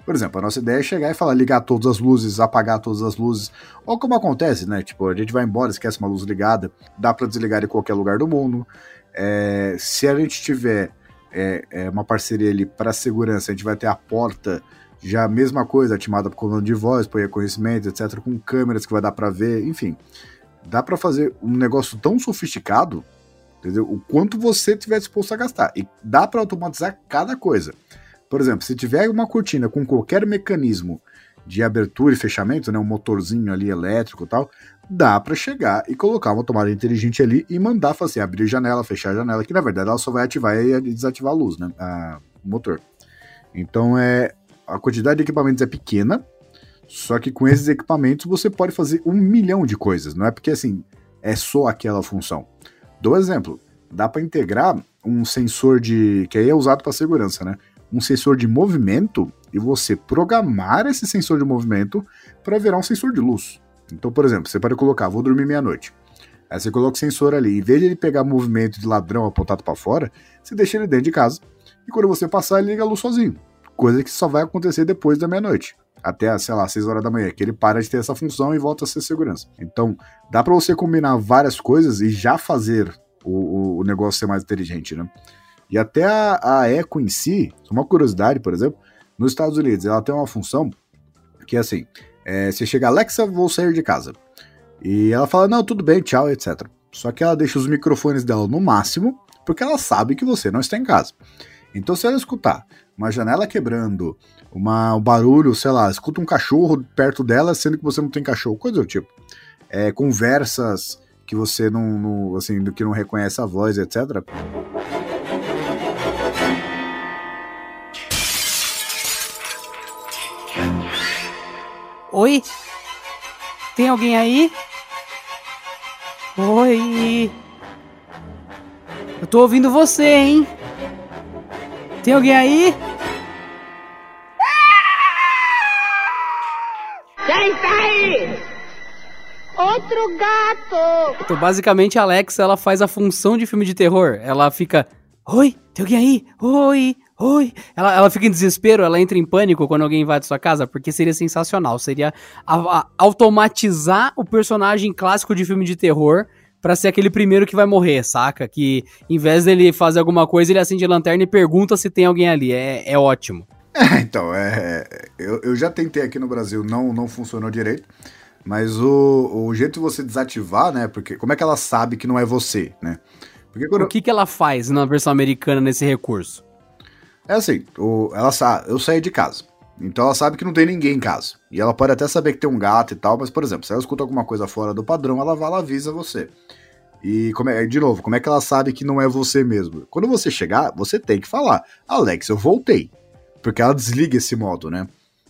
Por exemplo, a nossa ideia é chegar e falar, ligar todas as luzes, apagar todas as luzes. Ou como acontece, né? Tipo, a gente vai embora, esquece uma luz ligada, dá para desligar em qualquer lugar do mundo. É, se a gente tiver é, é uma parceria ali para segurança. A gente vai ter a porta já a mesma coisa, ativada por comando de voz, por reconhecimento, etc, com câmeras que vai dar para ver, enfim. Dá para fazer um negócio tão sofisticado, entendeu? O quanto você tiver disposto a gastar. E dá para automatizar cada coisa. Por exemplo, se tiver uma cortina com qualquer mecanismo de abertura e fechamento, né, um motorzinho ali elétrico e tal, dá para chegar e colocar uma tomada inteligente ali e mandar fazer abrir a janela, fechar a janela, que na verdade ela só vai ativar e desativar a luz, né, a, o motor. Então é a quantidade de equipamentos é pequena, só que com esses equipamentos você pode fazer um milhão de coisas. Não é porque assim é só aquela função. Dou exemplo, dá para integrar um sensor de que aí é usado para segurança, né? Um sensor de movimento e você programar esse sensor de movimento para virar um sensor de luz. Então, por exemplo, você pode colocar, vou dormir meia-noite. Aí você coloca o sensor ali, em vez de ele pegar movimento de ladrão apontado para fora, você deixa ele dentro de casa. E quando você passar, ele liga a luz sozinho. Coisa que só vai acontecer depois da meia-noite. Até, sei lá, 6 horas da manhã, que ele para de ter essa função e volta a ser segurança. Então, dá para você combinar várias coisas e já fazer o, o, negócio ser mais inteligente, né? E até a, a Echo em si, uma curiosidade, por exemplo, nos Estados Unidos, ela tem uma função que é assim: é, você chega, Alexa, vou sair de casa. E ela fala, não, tudo bem, tchau, etc. Só que ela deixa os microfones dela no máximo, porque ela sabe que você não está em casa. Então, se ela escutar uma janela quebrando, uma, um barulho, sei lá, escuta um cachorro perto dela, sendo que você não tem cachorro, coisa do tipo. É, conversas que você não, não, assim, que não reconhece a voz, etc. Oi? Tem alguém aí? Oi? Eu tô ouvindo você, hein? Tem alguém aí? Quem tá aí? Outro gato! Então, basicamente, a Alexa, ela faz a função de filme de terror. Ela fica... Oi, tem alguém aí? Oi, oi. Ela, ela fica em desespero, ela entra em pânico quando alguém invade sua casa, porque seria sensacional. Seria a, a, automatizar o personagem clássico de filme de terror para ser aquele primeiro que vai morrer, saca? Que em vez dele fazer alguma coisa, ele acende a lanterna e pergunta se tem alguém ali. É, é ótimo. É, então, é, eu, eu já tentei aqui no Brasil, não, não funcionou direito. Mas o, o jeito de você desativar, né? Porque como é que ela sabe que não é você, né? Porque quando... O que, que ela faz na versão americana nesse recurso? É assim, o, ela sabe, eu saí de casa. Então ela sabe que não tem ninguém em casa. E ela pode até saber que tem um gato e tal, mas, por exemplo, se ela escuta alguma coisa fora do padrão, ela vai, ela avisa você. E é, de novo, como é que ela sabe que não é você mesmo? Quando você chegar, você tem que falar, Alex, eu voltei. Porque ela desliga esse modo, né?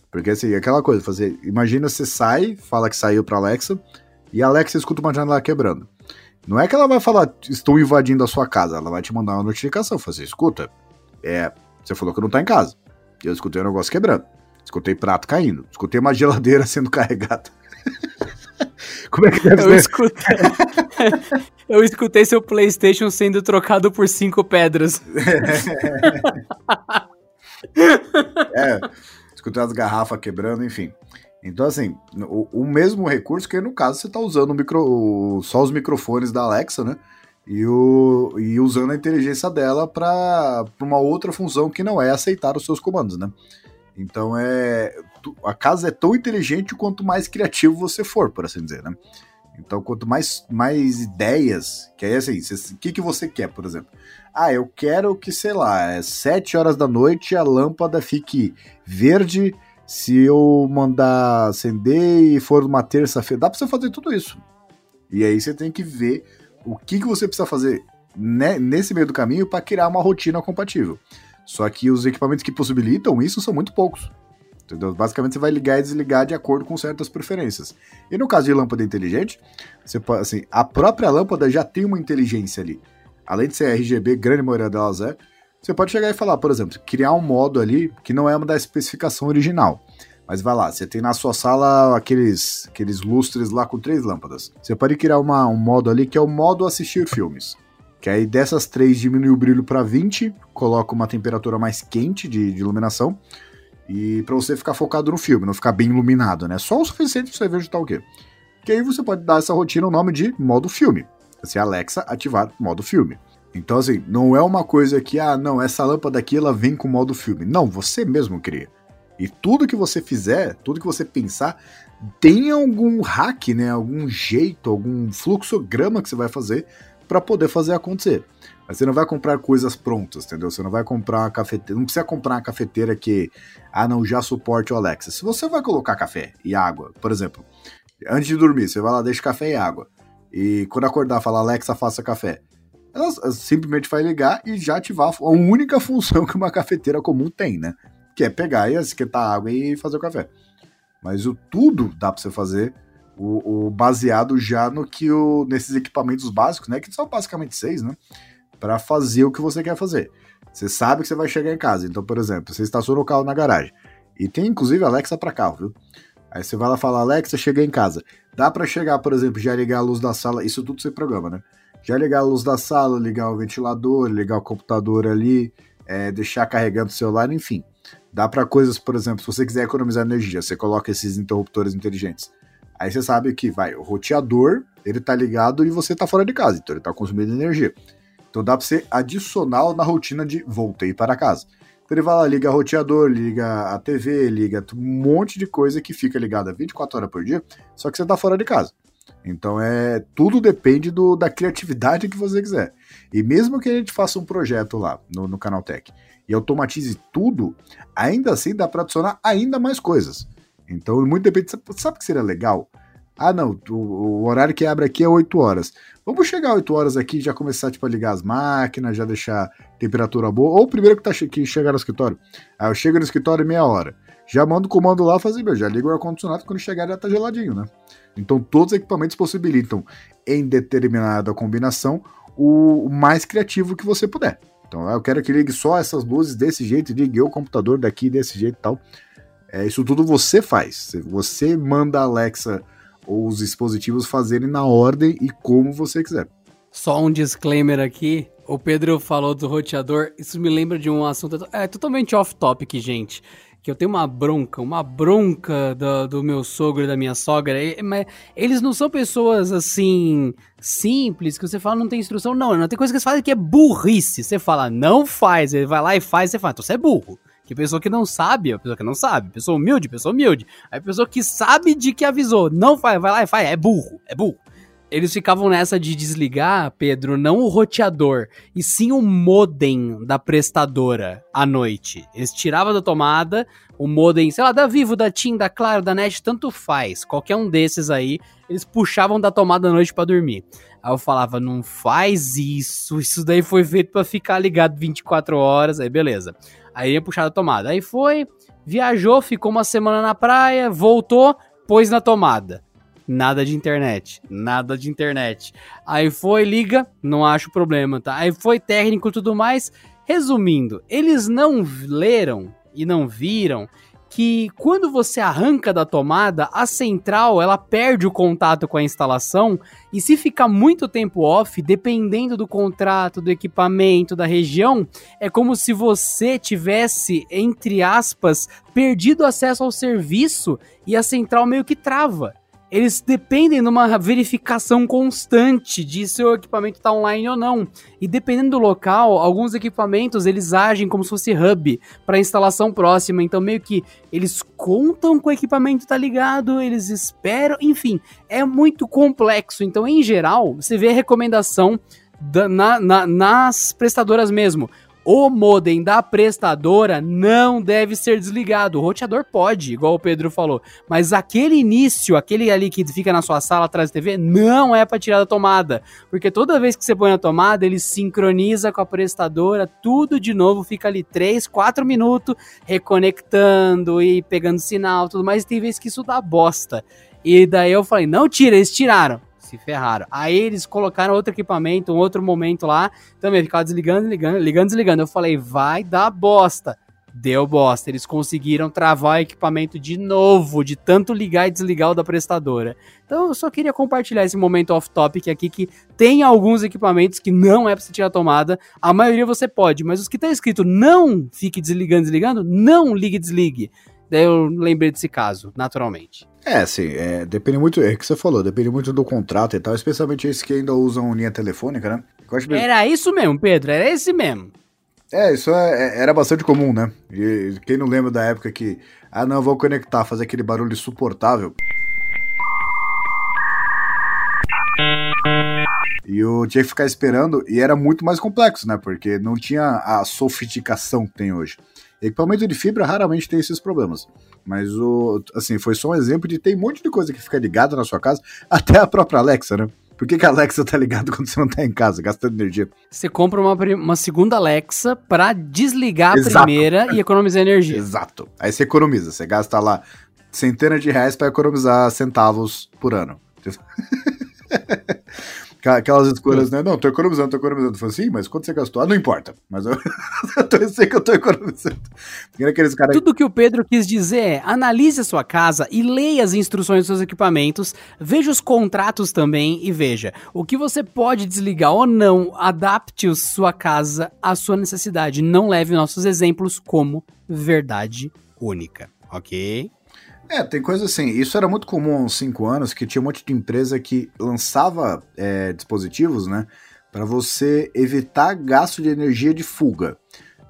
Porque assim, aquela coisa, fazer. Imagina você sai, fala que saiu pra Alexa, e a Alexa escuta uma janela quebrando. Não é que ela vai falar, estou invadindo a sua casa, ela vai te mandar uma notificação, fazer, escuta, é, você falou que não tá em casa. Eu escutei um negócio quebrando. Escutei prato caindo. Escutei uma geladeira sendo carregada. Como é que deve eu ser? Escutei, eu escutei seu PlayStation sendo trocado por cinco pedras. é, escutei as garrafas quebrando, enfim. Então, assim, o, o, mesmo recurso que no caso você está usando micro, o, só os microfones da Alexa, né? E, o, e usando a inteligência dela para uma outra função que não é aceitar os seus comandos, né? Então é. A casa é tão inteligente quanto mais criativo você for, por assim dizer, né? Então, quanto mais, mais ideias, que aí assim, o que, que você quer, por exemplo? Ah, eu quero que, sei lá, é 7 horas da noite a lâmpada fique verde se eu mandar acender e for uma terça-feira. Dá pra você fazer tudo isso. E aí você tem que ver o que, que você precisa fazer né, nesse meio do caminho para criar uma rotina compatível. Só que os equipamentos que possibilitam isso são muito poucos. Entendeu? Basicamente você vai ligar e desligar de acordo com certas preferências. E no caso de lâmpada inteligente, você pode, assim, a própria lâmpada já tem uma inteligência ali. Além de ser RGB, grande maioria delas é, você pode chegar e falar, por exemplo, criar um modo ali que não é uma da especificação original. Mas vai lá, você tem na sua sala aqueles, aqueles lustres lá com três lâmpadas. Você pode criar uma, um modo ali que é o modo assistir filmes. Que aí dessas três diminui o brilho para 20, coloca uma temperatura mais quente de, de iluminação. E para você ficar focado no filme, não ficar bem iluminado, né? Só o suficiente para você tá o quê. Que aí você pode dar essa rotina o nome de modo filme. Você Alexa ativar modo filme. Então, assim, não é uma coisa que, ah, não, essa lâmpada aqui ela vem com modo filme. Não, você mesmo cria. E tudo que você fizer, tudo que você pensar, tem algum hack, né? Algum jeito, algum fluxograma que você vai fazer para poder fazer acontecer. Mas você não vai comprar coisas prontas, entendeu? Você não vai comprar uma cafeteira. Não precisa comprar uma cafeteira que, ah, não, já suporte o Alexa. Se você vai colocar café e água, por exemplo, antes de dormir, você vai lá, deixa café e água. E quando acordar, fala, Alexa, faça café. Ela simplesmente vai ligar e já ativar a única função que uma cafeteira comum tem, né? Que é pegar e esquentar água e fazer o café. Mas o tudo dá para você fazer o, o, baseado já no que o, nesses equipamentos básicos, né? Que são basicamente seis, né? Para fazer o que você quer fazer. Você sabe que você vai chegar em casa. Então, por exemplo, você estaciona o carro na garagem. E tem inclusive Alexa para carro, viu? Aí você vai lá falar, Alexa, cheguei em casa. Dá para chegar, por exemplo, já ligar a luz da sala, isso tudo você programa, né? Já ligar a luz da sala, ligar o ventilador, ligar o computador ali, é, deixar carregando o celular, enfim. Dá para coisas, por exemplo, se você quiser economizar energia, você coloca esses interruptores inteligentes. Aí você sabe que vai, o roteador, ele tá ligado e você tá fora de casa, então ele tá consumindo energia. Então dá para ser adicional na rotina de voltei para casa. Então ele vai lá, liga roteador, liga a TV, liga um monte de coisa que fica ligada 24 horas por dia, só que você tá fora de casa. Então é tudo depende do, da criatividade que você quiser. E mesmo que a gente faça um projeto lá no, no Canaltech e automatize tudo, ainda assim dá para adicionar ainda mais coisas. Então muito depende. Sabe o que seria legal? Ah, não, o, horário que abre aqui é 8 horas. Vamos chegar 8 horas aqui e já começar tipo, a ligar as máquinas, já deixar temperatura boa. Ou primeiro que, tá, que chegar no escritório. Aí eu chego no escritório meia hora. Já mando o comando lá fazer, meu, já ligo o ar-condicionado quando chegar já tá geladinho, né? Então todos os equipamentos possibilitam, em determinada combinação, o mais criativo que você puder. Então eu quero que ligue só essas luzes desse jeito, ligue o computador daqui desse jeito e tal. É, isso tudo você faz. Você manda a Alexa ou os dispositivos fazerem na ordem e como você quiser. Só um disclaimer aqui. O Pedro falou do roteador. Isso me lembra de um assunto. É totalmente off-topic, gente que eu tenho uma bronca, uma bronca do, do meu sogro e da minha sogra, mas eles não são pessoas assim simples, que você fala não tem instrução, não, não tem coisa que eles fazem que é burrice. Você fala, não faz, ele vai lá e faz, você fala, então você é burro. Que pessoa que não sabe, a pessoa que não sabe, pessoa humilde, pessoa humilde. Aí pessoa que sabe de que avisou, não faz, vai lá e faz, é burro, é burro eles ficavam nessa de desligar, Pedro, não o roteador, e sim o modem da prestadora à noite. Eles tiravam da tomada o modem, sei lá, da Vivo, da TIM, da Claro, da NET, tanto faz. Qualquer um desses aí, eles puxavam da tomada à noite para dormir. Aí eu falava, não faz isso, isso daí foi feito para ficar ligado 24 horas, aí beleza. Aí ia puxar da tomada. Aí foi, viajou, ficou uma semana na praia, voltou, pôs na tomada. Nada de internet. Nada de internet. Aí foi, liga, não acho problema, tá? Aí foi técnico e tudo mais. Resumindo, eles não leram e não viram que quando você arranca da tomada, a central ela perde o contato com a instalação e se ficar muito tempo off, dependendo do contrato, do equipamento, da região, é como se você tivesse, entre aspas, perdido acesso ao serviço e a central meio que trava eles dependem de uma verificação constante de se o equipamento está online ou não. E dependendo do local, alguns equipamentos eles agem como se fosse hub para instalação próxima. Então meio que eles contam que o equipamento está ligado, eles esperam, enfim, é muito complexo. Então em geral você vê a recomendação da, na, na, nas prestadoras mesmo o modem da prestadora não deve ser desligado. O roteador pode, igual o Pedro falou, mas aquele início, aquele ali que fica na sua sala atrás da TV, não é para tirar da tomada, porque toda vez que você põe na tomada, ele sincroniza com a prestadora, tudo de novo fica ali 3, 4 minutos reconectando e pegando sinal, tudo mais, e tem vezes que isso dá bosta. E daí eu falei, não tira, eles tiraram se ferraram. Aí eles colocaram outro equipamento, um outro momento lá, também ficava desligando, ligando, ligando, desligando. Eu falei, vai dar bosta. Deu bosta. Eles conseguiram travar o equipamento de novo, de tanto ligar e desligar o da prestadora. Então eu só queria compartilhar esse momento off-topic aqui, que tem alguns equipamentos que não é pra você tirar a tomada. A maioria você pode, mas os que tá escrito não fique desligando, desligando, não ligue desligue. Daí eu lembrei desse caso, naturalmente. É, assim, é, depende muito, é o que você falou, depende muito do contrato e tal, especialmente esses que ainda usam linha telefônica, né? Era isso mesmo, Pedro, era esse mesmo. É, isso é- é- era bastante comum, né? E quem não lembra da época que, ah, não, vou conectar, fazer aquele barulho insuportável. E eu tinha que ficar esperando, e era muito mais complexo, né? Porque não tinha a sofisticação que tem hoje. Equipamento de fibra raramente tem esses problemas. Mas o, assim, foi só um exemplo de tem um monte de coisa que fica ligada na sua casa, até a própria Alexa, né? Por que, que a Alexa tá ligada quando você não tá em casa, gastando energia? Você compra uma, uma segunda Alexa pra desligar a Exato. primeira e economizar energia. Exato. Aí você economiza, você gasta lá centenas de reais para economizar centavos por ano. Aquela- Aquelas escolhas, né? Não, tô economizando, tô economizando. Falei assim, mas quanto você gastou? Ah, não importa. Mas eu, eu, sei que eu tô economizando. Aqueles. Tudo que o Pedro quis dizer é: analise a sua casa e leia as instruções dos seus equipamentos, veja os contratos também e veja o que você pode desligar ou não. Adapte a sua casa à sua necessidade. Não leve nossos exemplos como verdade única, ok? É, tem coisa assim. Isso era muito comum há uns 5 anos, que tinha um monte de empresa que lançava é, dispositivos, né? Para você evitar gasto de energia de fuga.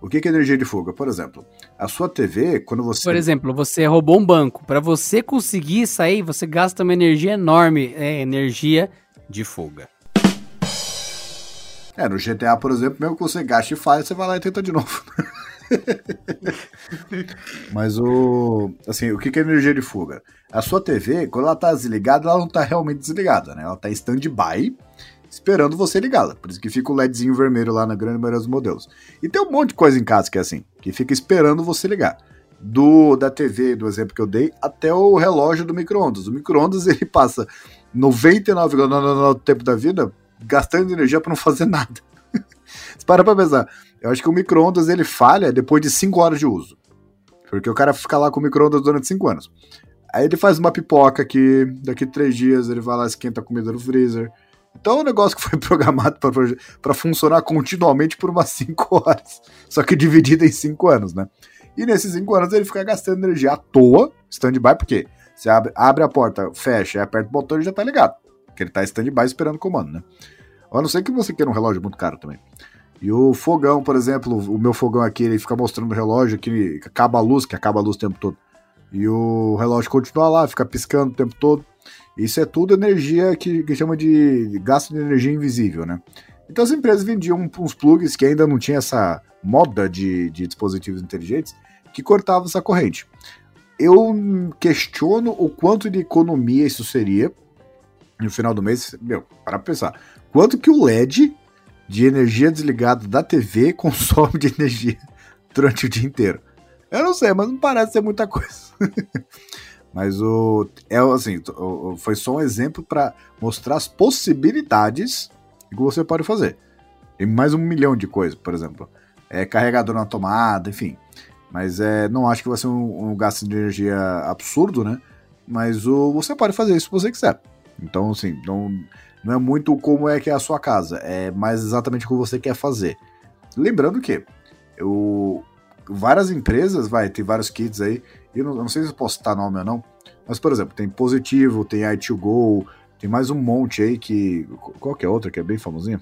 O que é energia de fuga? Por exemplo, a sua TV, quando você. Por exemplo, você roubou um banco. Para você conseguir sair, você gasta uma energia enorme. É energia de fuga. É, no GTA, por exemplo, mesmo que você gaste e falha, você vai lá e tenta de novo. Mas o. Assim, o que é energia de fuga? A sua TV, quando ela tá desligada, ela não tá realmente desligada, né? Ela tá em stand-by, esperando você ligá-la. Por isso que fica o LEDzinho vermelho lá na grande maioria dos modelos. E tem um monte de coisa em casa que é assim, que fica esperando você ligar. Do da TV, do exemplo que eu dei, até o relógio do micro-ondas. O micro-ondas ele passa 99,99% do tempo da vida gastando energia para não fazer nada. Para pra pensar. Eu acho que o micro-ondas ele falha depois de 5 horas de uso. Porque o cara fica lá com o micro-ondas durante 5 anos. Aí ele faz uma pipoca que daqui a 3 dias ele vai lá esquenta a comida no freezer. Então é um negócio que foi programado para funcionar continuamente por umas 5 horas. Só que dividido em 5 anos, né? E nesses 5 anos ele fica gastando energia à toa, stand-by, porque você abre, abre a porta, fecha, aperta o botão e já tá ligado. Porque ele tá stand-by esperando o comando, né? A não ser que você queira um relógio muito caro também. E o fogão, por exemplo, o meu fogão aqui, ele fica mostrando o relógio que acaba a luz, que acaba a luz o tempo todo. E o relógio continua lá, fica piscando o tempo todo. Isso é tudo energia que, que chama de gasto de energia invisível, né? Então as empresas vendiam uns plugs que ainda não tinha essa moda de, de dispositivos inteligentes que cortavam essa corrente. Eu questiono o quanto de economia isso seria no final do mês. Meu, para pensar. Quanto que o LED de energia desligada da TV consome de energia durante o dia inteiro? Eu não sei, mas não parece ser muita coisa. mas o é assim, foi só um exemplo para mostrar as possibilidades que você pode fazer. Tem mais um milhão de coisas, por exemplo. É carregador na tomada, enfim. Mas é, não acho que vai ser um, um gasto de energia absurdo, né? Mas o, você pode fazer isso se você quiser. Então, assim, não, não é muito como é que é a sua casa, é mais exatamente o que você quer fazer. Lembrando que eu, várias empresas, vai, tem vários kits aí, eu não, eu não sei se eu posso citar nome ou não, mas, por exemplo, tem Positivo, tem i2Go, tem mais um monte aí que. Qual que é outra que é bem famosinha?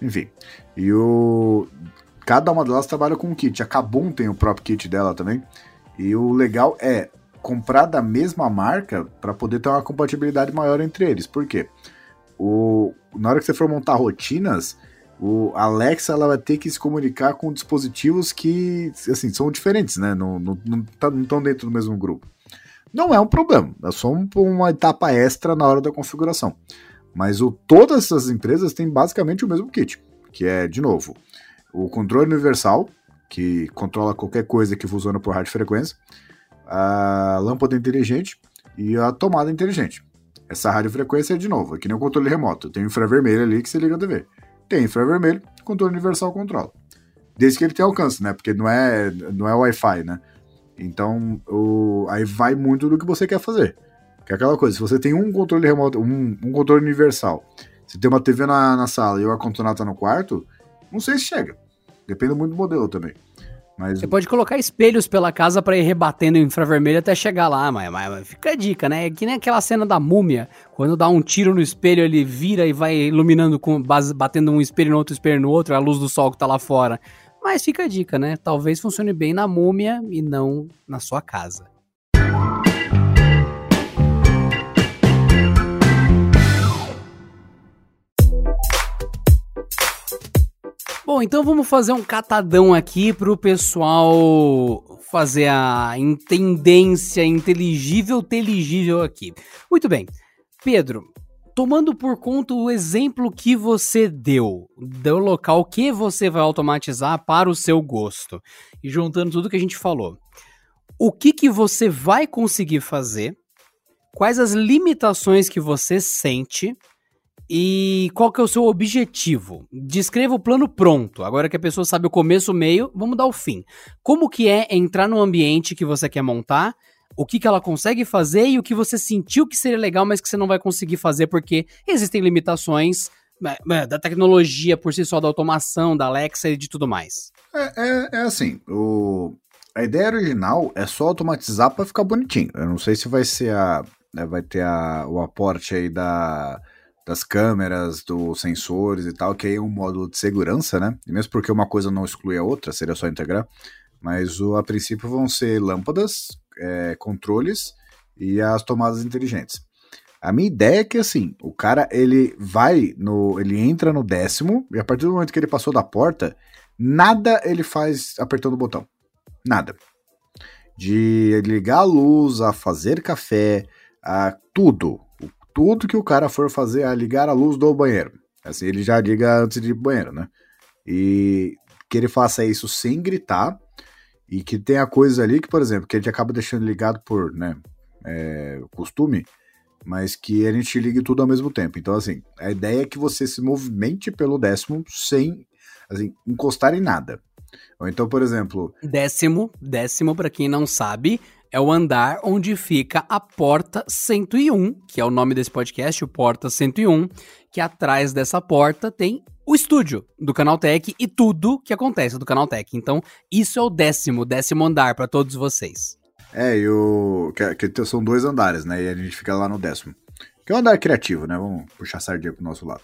Enfim. E o. Cada uma delas trabalha com um kit. A Kabum tem o próprio kit dela também. E o legal é comprar da mesma marca para poder ter uma compatibilidade maior entre eles. Por quê? O, na hora que você for montar rotinas, o Alexa ela vai ter que se comunicar com dispositivos que assim, são diferentes, né? Não, não, não, tá- não estão dentro do mesmo grupo. Não é um problema, é só um- uma etapa extra na hora da configuração. Mas o, todas essas empresas têm basicamente o mesmo kit, que é, de novo, o controle universal, que controla qualquer coisa que funciona por radiofrequência, a lâmpada inteligente e a tomada inteligente. Essa radiofrequência é, de novo, é que nem o controle remoto. Tem o infravermelho ali que você liga a TV. Tem infravermelho, controle universal controla. Desde que ele tenha alcance, né? Porque não é, não é Wi-Fi, né? Então, o, aí vai muito do que você quer fazer. Que é aquela coisa, se você tem um controle remoto, um, um controle universal, você tem uma TV na, na sala e o ar-condicionado tá no quarto, não sei se chega. Depende muito do modelo também. Mas Você pode colocar espelhos pela casa pra ir rebatendo infravermelho até chegar lá, mas, mas- fica a dica, né? É que nem aquela cena da múmia, quando dá um tiro no espelho, ele vira e vai iluminando, com batendo um espelho no outro espelho no outro, a luz do sol que tá lá fora. Mas fica a dica, né? Talvez funcione bem na múmia e não na sua casa. Bom, então vamos fazer um catadão aqui pro pessoal fazer a intendência inteligível teligível aqui. Muito bem. Pedro, tomando por conta o exemplo que você deu, do local que você vai automatizar para o seu gosto, e juntando tudo que a gente falou, o que que você vai conseguir fazer? Quais as limitações que você sente? E qual que é o seu objetivo? Descreva o plano pronto. Agora que a pessoa sabe o começo, o meio, vamos dar o fim. Como que é entrar no ambiente que você quer montar? O que, que ela consegue fazer e o que você sentiu que seria legal, mas que você não vai conseguir fazer porque existem limitações né, né, da tecnologia por si só, da automação, da Alexa e de tudo mais. É, é, é assim, o... a ideia original é só automatizar para ficar bonitinho. Eu não sei se vai ser a. né, vai ter a, o aporte aí da, das câmeras, dos sensores e tal, que aí é um módulo de segurança, né? E mesmo porque uma coisa não exclui a outra, seria só integrar. Mas o, a princípio vão ser lâmpadas, é, controles e as tomadas inteligentes. A minha ideia é que assim, o cara ele vai no. ele entra no décimo, e a partir do momento que ele passou da porta, nada ele faz apertando o botão. Nada. De ligar a luz, a fazer café, a tudo. Tudo que o cara for fazer, a ligar a luz do banheiro. Assim, ele já liga antes de ir pro banheiro, né? E que ele faça isso sem gritar. E que tenha coisas ali que, por exemplo, que a gente acaba deixando ligado por, né, é, costume, mas que a gente ligue tudo ao mesmo tempo. Então, assim, a ideia é que você se movimente pelo décimo sem, assim, encostar em nada. Ou então, por exemplo, Décimo, décimo, pra quem não sabe, é o andar onde fica a Porta 101, que é o nome desse podcast, o Porta 101, que atrás dessa porta tem o estúdio do Canaltech e tudo que acontece do Canaltech. Então, isso é o décimo, décimo andar pra todos vocês. É, e o. Que, que são dois andares, né? E a gente fica lá no décimo. Que é um andar criativo, né? Vamos puxar a sardinha pro nosso lado.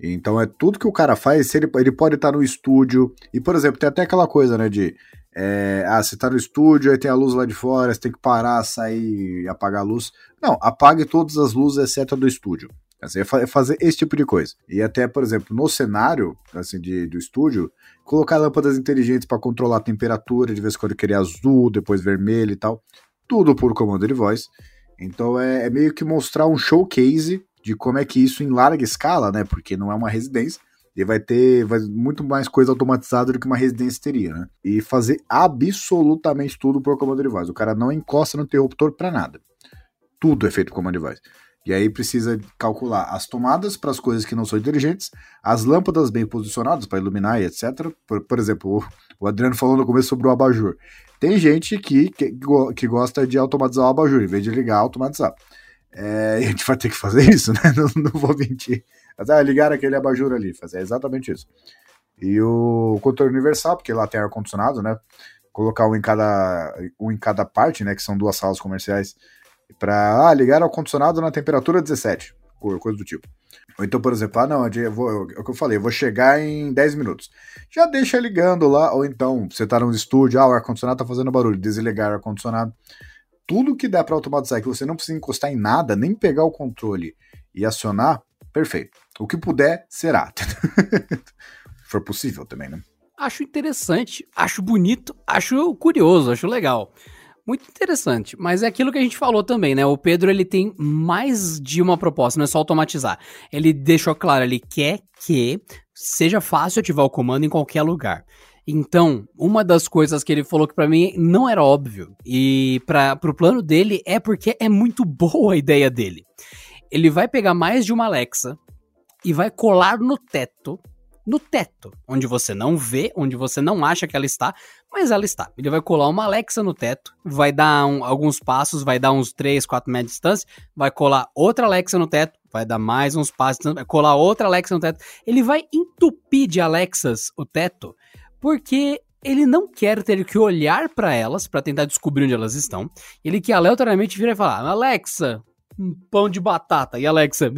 Então é tudo que o cara faz, ele, ele pode estar no estúdio. E, por exemplo, tem até aquela coisa, né? De. é, ah, você tá no estúdio, aí tem a luz lá de fora, você tem que parar, sair e apagar a luz. Não, apague todas as luzes, exceto a do estúdio. Assim, é fazer esse tipo de coisa. E até, por exemplo, no cenário assim, de, do estúdio, colocar lâmpadas inteligentes para controlar a temperatura, de vez em quando querer azul, depois vermelho e tal. Tudo por comando de voz. Então é, é meio que mostrar um showcase de como é que isso em larga escala, né? Porque não é uma residência. E vai ter vai, muito mais coisa automatizada do que uma residência teria, né? E fazer absolutamente tudo por comando de voz. O cara não encosta no interruptor para nada. Tudo é feito por comando voz. E aí precisa calcular as tomadas para as coisas que não são inteligentes, as lâmpadas bem posicionadas para iluminar e etc. Por, por exemplo, o, o Adriano falou no começo sobre o abajur. Tem gente que, que, que gosta de automatizar o abajur, em vez de ligar, automatizar. É, e a gente vai ter que fazer isso, né? Não, não vou mentir. Mas, ah, ligar aquele abajur ali, fazer exatamente isso. E o controle universal, porque lá tem ar-condicionado, né? Colocar um em cada, um em cada parte, né? Que são duas salas comerciais para ah, ligar ao condicionado na temperatura 17, co- coisa do tipo. Ou então, por exemplo, ah, não, eu vou, é o que eu falei, eu vou chegar em 10 minutos. Já deixa ligando lá, ou então, você tá no estúdio, ah, o ar-condicionado tá fazendo barulho, desligar o ar-condicionado. Tudo que dá para automatizar, que você não precisa encostar em nada, nem pegar o controle e acionar, perfeito. O que puder, será. Se for possível também, né? Acho interessante, acho bonito, acho curioso, acho legal. Muito interessante, mas é aquilo que a gente falou também, né? O Pedro ele tem mais de uma proposta, não é só automatizar. Ele deixou claro, ele quer que seja fácil ativar o comando em qualquer lugar. Então, uma das coisas que ele falou que pra mim não era óbvio e para pro plano dele é porque é muito boa a ideia dele. Ele vai pegar mais de uma Alexa e vai colar no teto no teto, onde você não vê, onde você não acha que ela está, mas ela está. Ele vai colar uma Alexa no teto, vai dar um- alguns passos, vai dar uns 3, 4 metros de distância, vai colar outra Alexa no teto, vai dar mais uns passos, vai colar outra Alexa no teto. Ele vai entupir de Alexas o teto, porque ele não quer ter que olhar para elas para tentar descobrir onde elas estão. Ele quer aleatoriamente vir e falar: Alexa, um pão de batata. E Alexa,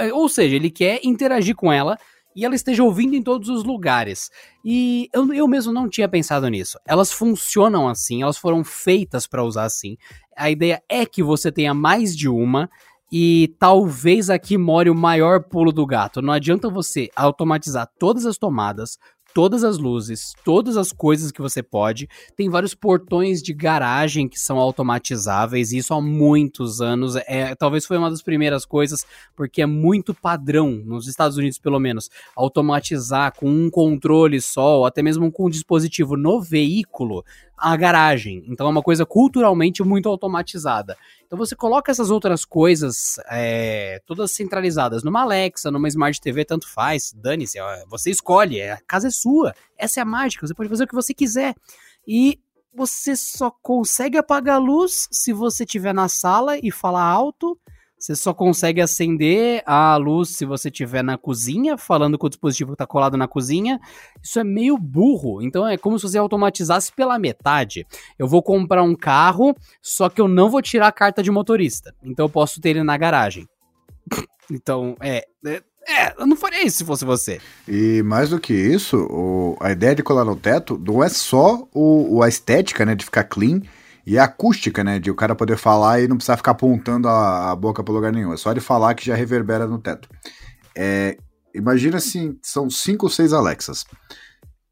é, ou seja, ele quer interagir com ela e ela esteja ouvindo em todos os lugares. E eu, eu mesmo não tinha pensado nisso. Elas funcionam assim, elas foram feitas para usar assim. A ideia é que você tenha mais de uma. E talvez aqui more o maior pulo do gato. Não adianta você automatizar todas as tomadas, todas as luzes, todas as coisas que você pode. Tem vários portões de garagem que são automatizáveis, e isso há muitos anos. É, talvez foi uma das primeiras coisas, porque é muito padrão, nos Estados Unidos pelo menos, automatizar com um controle só, ou até mesmo com um dispositivo no veículo, a garagem. Então é uma coisa culturalmente muito automatizada. Então você coloca essas outras coisas é, todas centralizadas numa Alexa, numa Smart TV, tanto faz, dane-se, você escolhe, a casa é sua, essa é a mágica, você pode fazer o que você quiser. E você só consegue apagar a luz se você estiver na sala e falar alto você só consegue acender a luz se você estiver na cozinha, falando com o dispositivo que está colado na cozinha. Isso é meio burro. Então é como se você automatizasse pela metade. Eu vou comprar um carro, só que eu não vou tirar a carta de motorista. Então eu posso ter ele na garagem. Então, é, é. É, eu não faria isso se fosse você. E mais do que isso, o, a ideia de colar no teto não é só o, a estética, né, de ficar clean, e a acústica, né? De o cara poder falar e não precisar ficar apontando a, a boca para lugar nenhum. É só ele falar que já reverbera no teto. É, imagina assim, são cinco ou seis Alexas.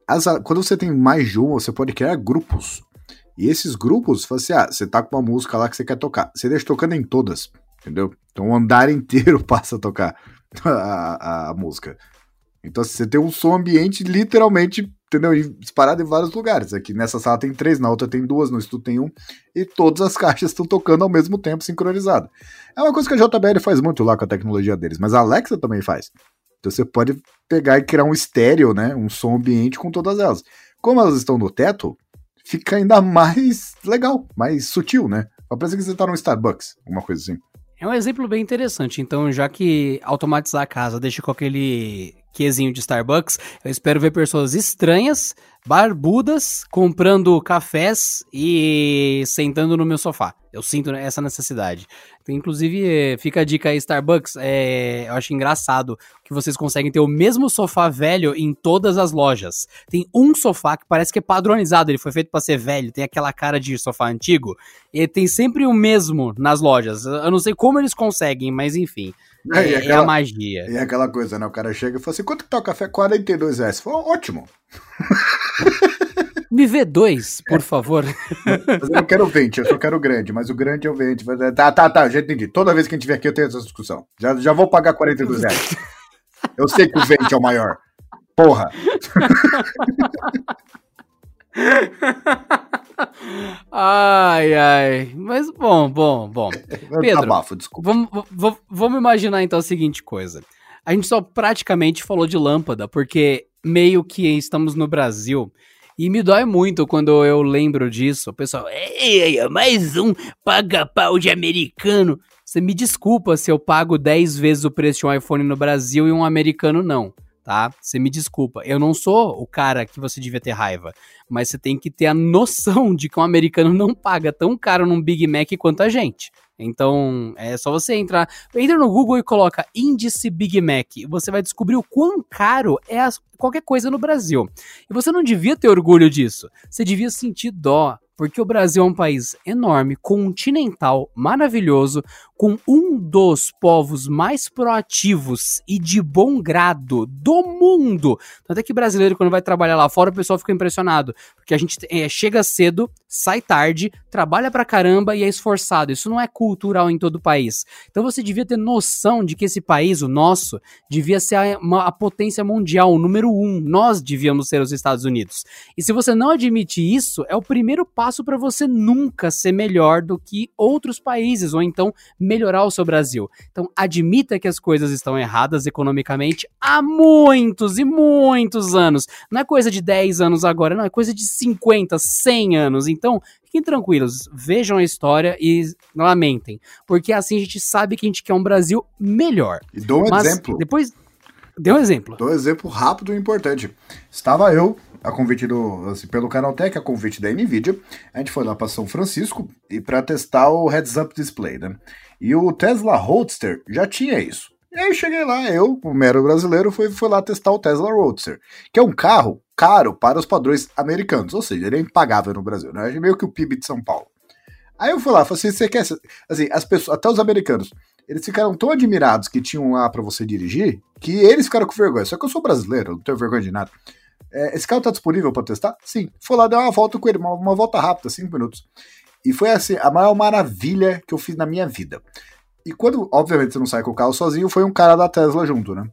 As, quando você tem mais de uma, você pode criar grupos. E esses grupos, você, assim, ah, você tá com uma música lá que você quer tocar. Você deixa tocando em todas, entendeu? Então o andar inteiro passa a tocar a, a, a música. Então assim, você tem um som ambiente literalmente entendeu? E disparado em vários lugares. Aqui nessa sala tem três, na outra tem duas, no estudo tem um, e todas as caixas estão tocando ao mesmo tempo, sincronizado. É uma coisa que a JBL faz muito lá com a tecnologia deles, mas a Alexa também faz. Então você pode pegar e criar um estéreo, né? Um som ambiente com todas elas. Como elas estão no teto, fica ainda mais legal, mais sutil, né? Parece que você tá no Starbucks, alguma coisa assim. É um exemplo bem interessante. Então, já que automatizar a casa deixa com aquele quesinho de Starbucks, eu espero ver pessoas estranhas, barbudas, comprando cafés e sentando no meu sofá. Eu sinto essa necessidade. Inclusive, fica a dica aí, Starbucks. É, eu acho engraçado que vocês conseguem ter o mesmo sofá velho em todas as lojas. Tem um sofá que parece que é padronizado, ele foi feito para ser velho, tem aquela cara de sofá antigo. E tem sempre o mesmo nas lojas. Eu não sei como eles conseguem, mas enfim. É, é, aquela, é, a magia. E é aquela coisa, né? O cara chega e fala assim: quanto que tá o café? 42 reais. Falou, ótimo. Me vê dois, por é. favor. Mas eu não quero 20, eu só quero grande, mas o grande é o 20. Tá, tá, tá, já entendi. Toda vez que a gente vier aqui eu tenho essa discussão. Já, já vou pagar 42 reais. Eu sei que o 20 é o maior. Porra. Ai, ai. Mas bom, bom, bom. Pedro, abafo, desculpa. Vamos, vamos, vamos imaginar então a seguinte coisa. A gente só praticamente falou de lâmpada, porque meio que estamos no Brasil. E me dói muito quando eu lembro disso. O pessoal, ei, mais um paga-pau de americano. Você me desculpa se eu pago 10 vezes o preço de um iPhone no Brasil e um americano não tá? Você me desculpa, eu não sou o cara que você devia ter raiva, mas você tem que ter a noção de que um americano não paga tão caro num Big Mac quanto a gente. Então, é só você entrar, entra no Google e coloca índice Big Mac, você vai descobrir o quão caro é qualquer coisa no Brasil. E você não devia ter orgulho disso. Você devia sentir dó, porque o Brasil é um país enorme, continental, maravilhoso, com um dos povos mais proativos e de bom grado do mundo. Tanto é que brasileiro, quando vai trabalhar lá fora, o pessoal fica impressionado, porque a gente é, chega cedo, sai tarde, trabalha pra caramba e é esforçado. Isso não é cultural em todo o país. Então você devia ter noção de que esse país, o nosso, devia ser a, uma, a potência mundial, o número um. Nós devíamos ser os Estados Unidos. E se você não admite isso, é o primeiro passo para você nunca ser melhor do que outros países, ou então melhorar o seu Brasil. Então, admita que as coisas estão erradas economicamente há muitos e muitos anos. Não é coisa de 10 anos agora, não, é coisa de 50, 100 anos. Então, fiquem tranquilos, vejam a história e lamentem, porque assim a gente sabe que a gente quer um Brasil melhor. E dou um Mas exemplo. Depois, dê um exemplo. Dou um exemplo rápido e importante. Estava eu a convite do, assim, pelo Canaltech, a convite da NVIDIA, a gente foi lá para São Francisco e para testar o heads-up display, né? E o Tesla Roadster já tinha isso. E aí cheguei lá, eu, o mero brasileiro, fui, fui lá testar o Tesla Roadster, que é um carro caro para os padrões americanos, ou seja, ele é impagável no Brasil, né? É meio que o PIB de São Paulo. Aí eu fui lá, falei assim, você quer... Assim, as pessoas, até os americanos, eles ficaram tão admirados que tinham lá para você dirigir, que eles ficaram com vergonha. Só que eu sou brasileiro, não tenho vergonha de nada. É, esse carro tá disponível para testar? Sim. Fui lá, dar uma volta com ele, uma, uma volta rápida, cinco minutos. E foi assim, a maior maravilha que eu fiz na minha vida. E quando, obviamente, você não sai com o carro sozinho, foi um cara da Tesla junto, né?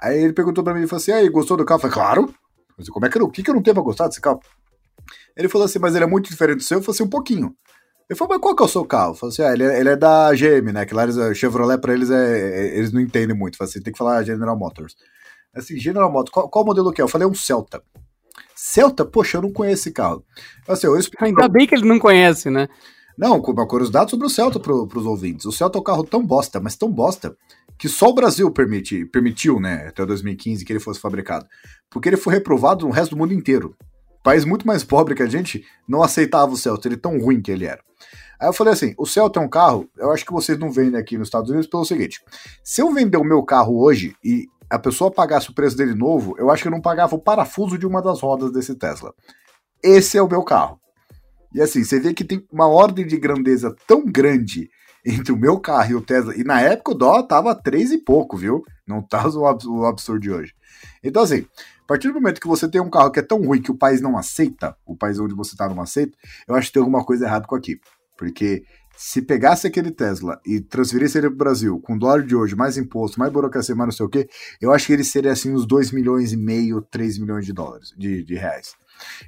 Aí ele perguntou pra mim, ele falou assim, aí, gostou do carro? Eu falei, claro. Eu falei, como é que eu, o que, que eu não tenho pra gostar desse carro? Ele falou assim, mas ele é muito diferente do seu? Eu falei assim, um pouquinho. Ele falou, mas qual que é o seu carro? Eu falei assim, ah, ele é, ele é da GM, né? Que lá eles, Chevrolet pra eles é, é, eles não entendem muito. Falei assim, tem que falar General Motors. Assim, General Motors, qual, qual modelo que é? Eu falei, é um Celta. Celta? Poxa, eu não conheço esse carro. Assim, eu explico... Ainda bem que ele não conhece, né? Não, uma curiosidade sobre o Celta para os ouvintes. O Celta é um carro tão bosta, mas tão bosta, que só o Brasil permite, permitiu, né, até 2015, que ele fosse fabricado. Porque ele foi reprovado no resto do mundo inteiro. país muito mais pobre que a gente não aceitava o Celta, ele tão ruim que ele era. Aí eu falei assim: o Celta é um carro, eu acho que vocês não vendem aqui nos Estados Unidos pelo seguinte: se eu vender o meu carro hoje e a pessoa pagasse o preço dele novo, eu acho que eu não pagava o parafuso de uma das rodas desse Tesla. Esse é o meu carro. E assim, você vê que tem uma ordem de grandeza tão grande entre o meu carro e o Tesla. E na época o dólar tava três e pouco, viu? Não tá o absurdo de hoje. Então, assim, a partir do momento que você tem um carro que é tão ruim que o país não aceita, o país onde você tá não aceita, eu acho que tem alguma coisa errada com aqui. Porque se pegasse aquele Tesla e transferisse ele para o Brasil, com dólar de hoje, mais imposto, mais burocracia, mais não sei o quê, eu acho que ele seria assim uns 2 milhões e meio, 3 milhões de dólares, de, de reais.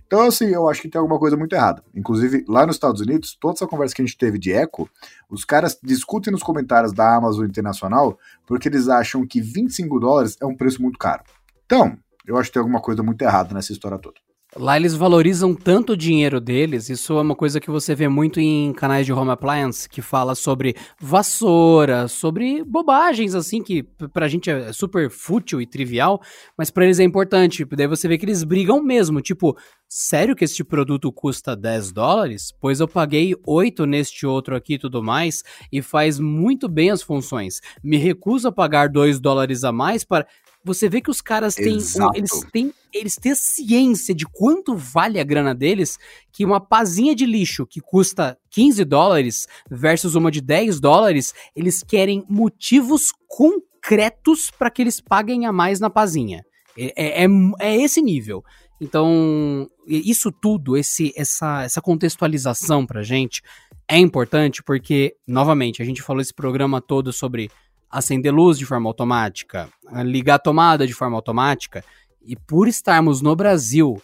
Então, assim, eu acho que tem alguma coisa muito errada. Inclusive, lá nos Estados Unidos, toda essa conversa que a gente teve de eco, os caras discutem nos comentários da Amazon Internacional porque eles acham que 25 dólares é um preço muito caro. Então, eu acho que tem alguma coisa muito errada nessa história toda. Lá eles valorizam tanto o dinheiro deles, isso é uma coisa que você vê muito em canais de home appliance, que fala sobre vassoura, sobre bobagens assim, que pra gente é super fútil e trivial, mas pra eles é importante. Daí você vê que eles brigam mesmo, tipo, sério que este produto custa 10 dólares? Pois eu paguei 8 neste outro aqui e tudo mais, e faz muito bem as funções. Me recuso a pagar 2 dólares a mais para você vê que os caras têm, eles têm, eles têm ciência de quanto vale a grana deles, que uma pazinha de lixo que custa 15 dólares versus uma de 10 dólares, eles querem motivos concretos para que eles paguem a mais na pazinha. É, é, é, é esse nível. Então, isso tudo, esse, essa, essa contextualização pra gente é importante porque, novamente, a gente falou esse programa todo sobre acender luz de forma automática, ligar a tomada de forma automática. E por estarmos no Brasil,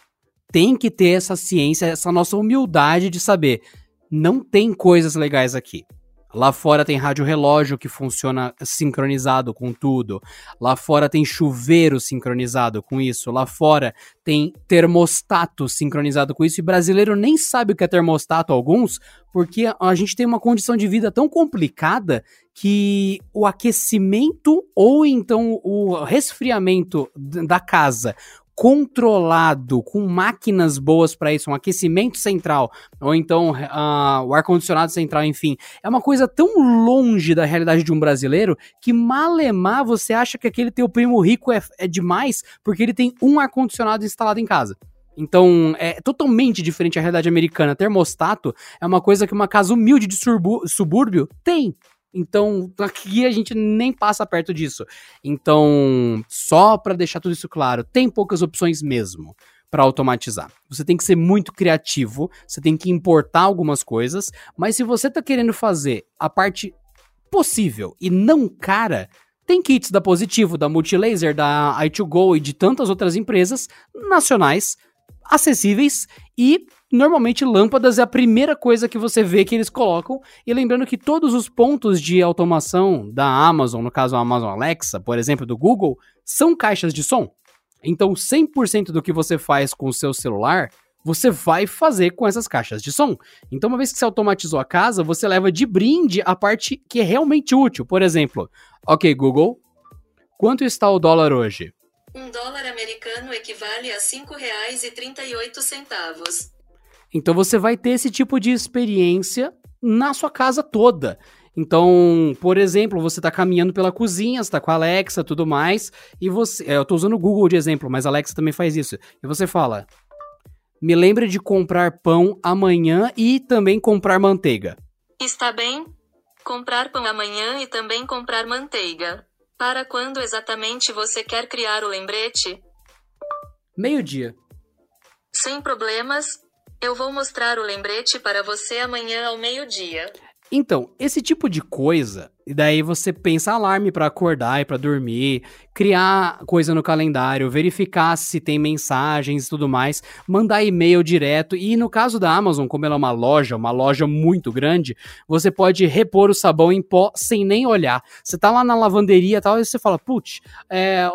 tem que ter essa ciência, essa nossa humildade de saber, não tem coisas legais aqui. Lá fora tem rádio relógio que funciona sincronizado com tudo. Lá fora tem chuveiro sincronizado com isso. Lá fora tem termostato sincronizado com isso. E brasileiro nem sabe o que é termostato, alguns, porque a gente tem uma condição de vida tão complicada que o aquecimento ou então o resfriamento da casa controlado, com máquinas boas para isso, um aquecimento central, ou então uh, o ar-condicionado central, enfim, é uma coisa tão longe da realidade de um brasileiro que malemar você acha que aquele teu primo rico é, é demais porque ele tem um ar-condicionado instalado em casa. Então, é totalmente diferente a realidade americana. Termostato é uma coisa que uma casa humilde de subúrbio tem. Então, aqui a gente nem passa perto disso. Então, só para deixar tudo isso claro, tem poucas opções mesmo para automatizar. Você tem que ser muito criativo, você tem que importar algumas coisas, mas se você está querendo fazer a parte possível e não cara, tem kits da Positivo, da Multilaser, da i2Go e de tantas outras empresas nacionais acessíveis e normalmente lâmpadas é a primeira coisa que você vê que eles colocam. E lembrando que todos os pontos de automação da Amazon, no caso a Amazon Alexa, por exemplo, do Google, são caixas de som. Então 100% do que você faz com o seu celular, você vai fazer com essas caixas de som. Então, uma vez que você automatizou a casa, você leva de brinde a parte que é realmente útil. Por exemplo, ok, Google, quanto está o dólar hoje? Um dólar americano equivale a R$ 5,38. Então você vai ter esse tipo de experiência na sua casa toda. Então, por exemplo, você está caminhando pela cozinha, está com a Alexa, tudo mais, e você, é, eu estou usando o Google de exemplo, mas a Alexa também faz isso. E você fala: "Me lembre de comprar pão amanhã e também comprar manteiga". Está bem? Comprar pão amanhã e também comprar manteiga. Para quando exatamente você quer criar o lembrete? Meio-dia. Sem problemas. Eu vou mostrar o lembrete para você amanhã ao meio-dia. Então, esse tipo de coisa, e daí você pensa alarme para acordar e para dormir, criar coisa no calendário, verificar se tem mensagens e tudo mais, mandar e-mail direto. E no caso da Amazon, como ela é uma loja, uma loja muito grande, você pode repor o sabão em pó sem nem olhar. Você tá lá na lavanderia e tal, e você fala, putz, é,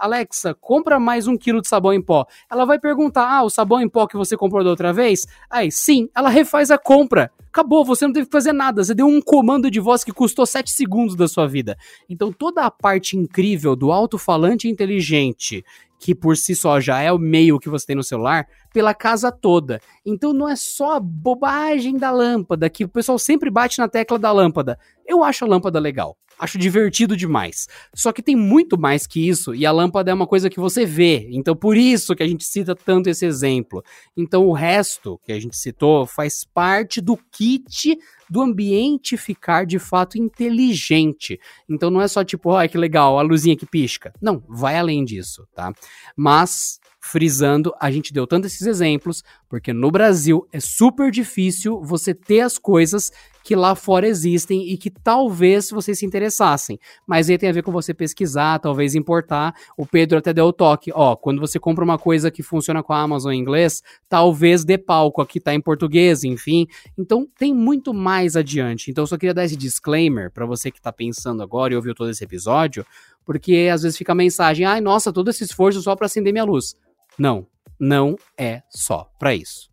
Alexa, compra mais um quilo de sabão em pó. Ela vai perguntar, ah, o sabão em pó que você comprou da outra vez? Aí, sim, ela refaz a compra. Acabou, você não teve que fazer nada. Você deu um comando de voz que custou 7 segundos da sua vida. Então toda a parte incrível do alto-falante inteligente, que por si só já é o meio que você tem no celular, pela casa toda. Então não é só a bobagem da lâmpada, que o pessoal sempre bate na tecla da lâmpada. Eu acho a lâmpada legal. Acho divertido demais. Só que tem muito mais que isso, e a lâmpada é uma coisa que você vê. Então, por isso que a gente cita tanto esse exemplo. Então, o resto que a gente citou faz parte do kit do ambiente ficar de fato inteligente. Então, não é só tipo, ai, que legal, a luzinha que pisca. Não, vai além disso, tá? Mas frisando, a gente deu tanto esses exemplos, porque no Brasil é super difícil você ter as coisas que lá fora existem e que talvez vocês se interessassem. Mas aí tem a ver com você pesquisar, talvez importar. O Pedro até deu o toque, ó, quando você compra uma coisa que funciona com a Amazon em inglês, talvez dê palco, aqui tá em português, enfim. Então tem muito mais adiante. Então eu só queria dar esse disclaimer para você que tá pensando agora e ouviu todo esse episódio, porque às vezes fica a mensagem: "Ai, nossa, todo esse esforço só para acender minha luz". Não, não é só para isso.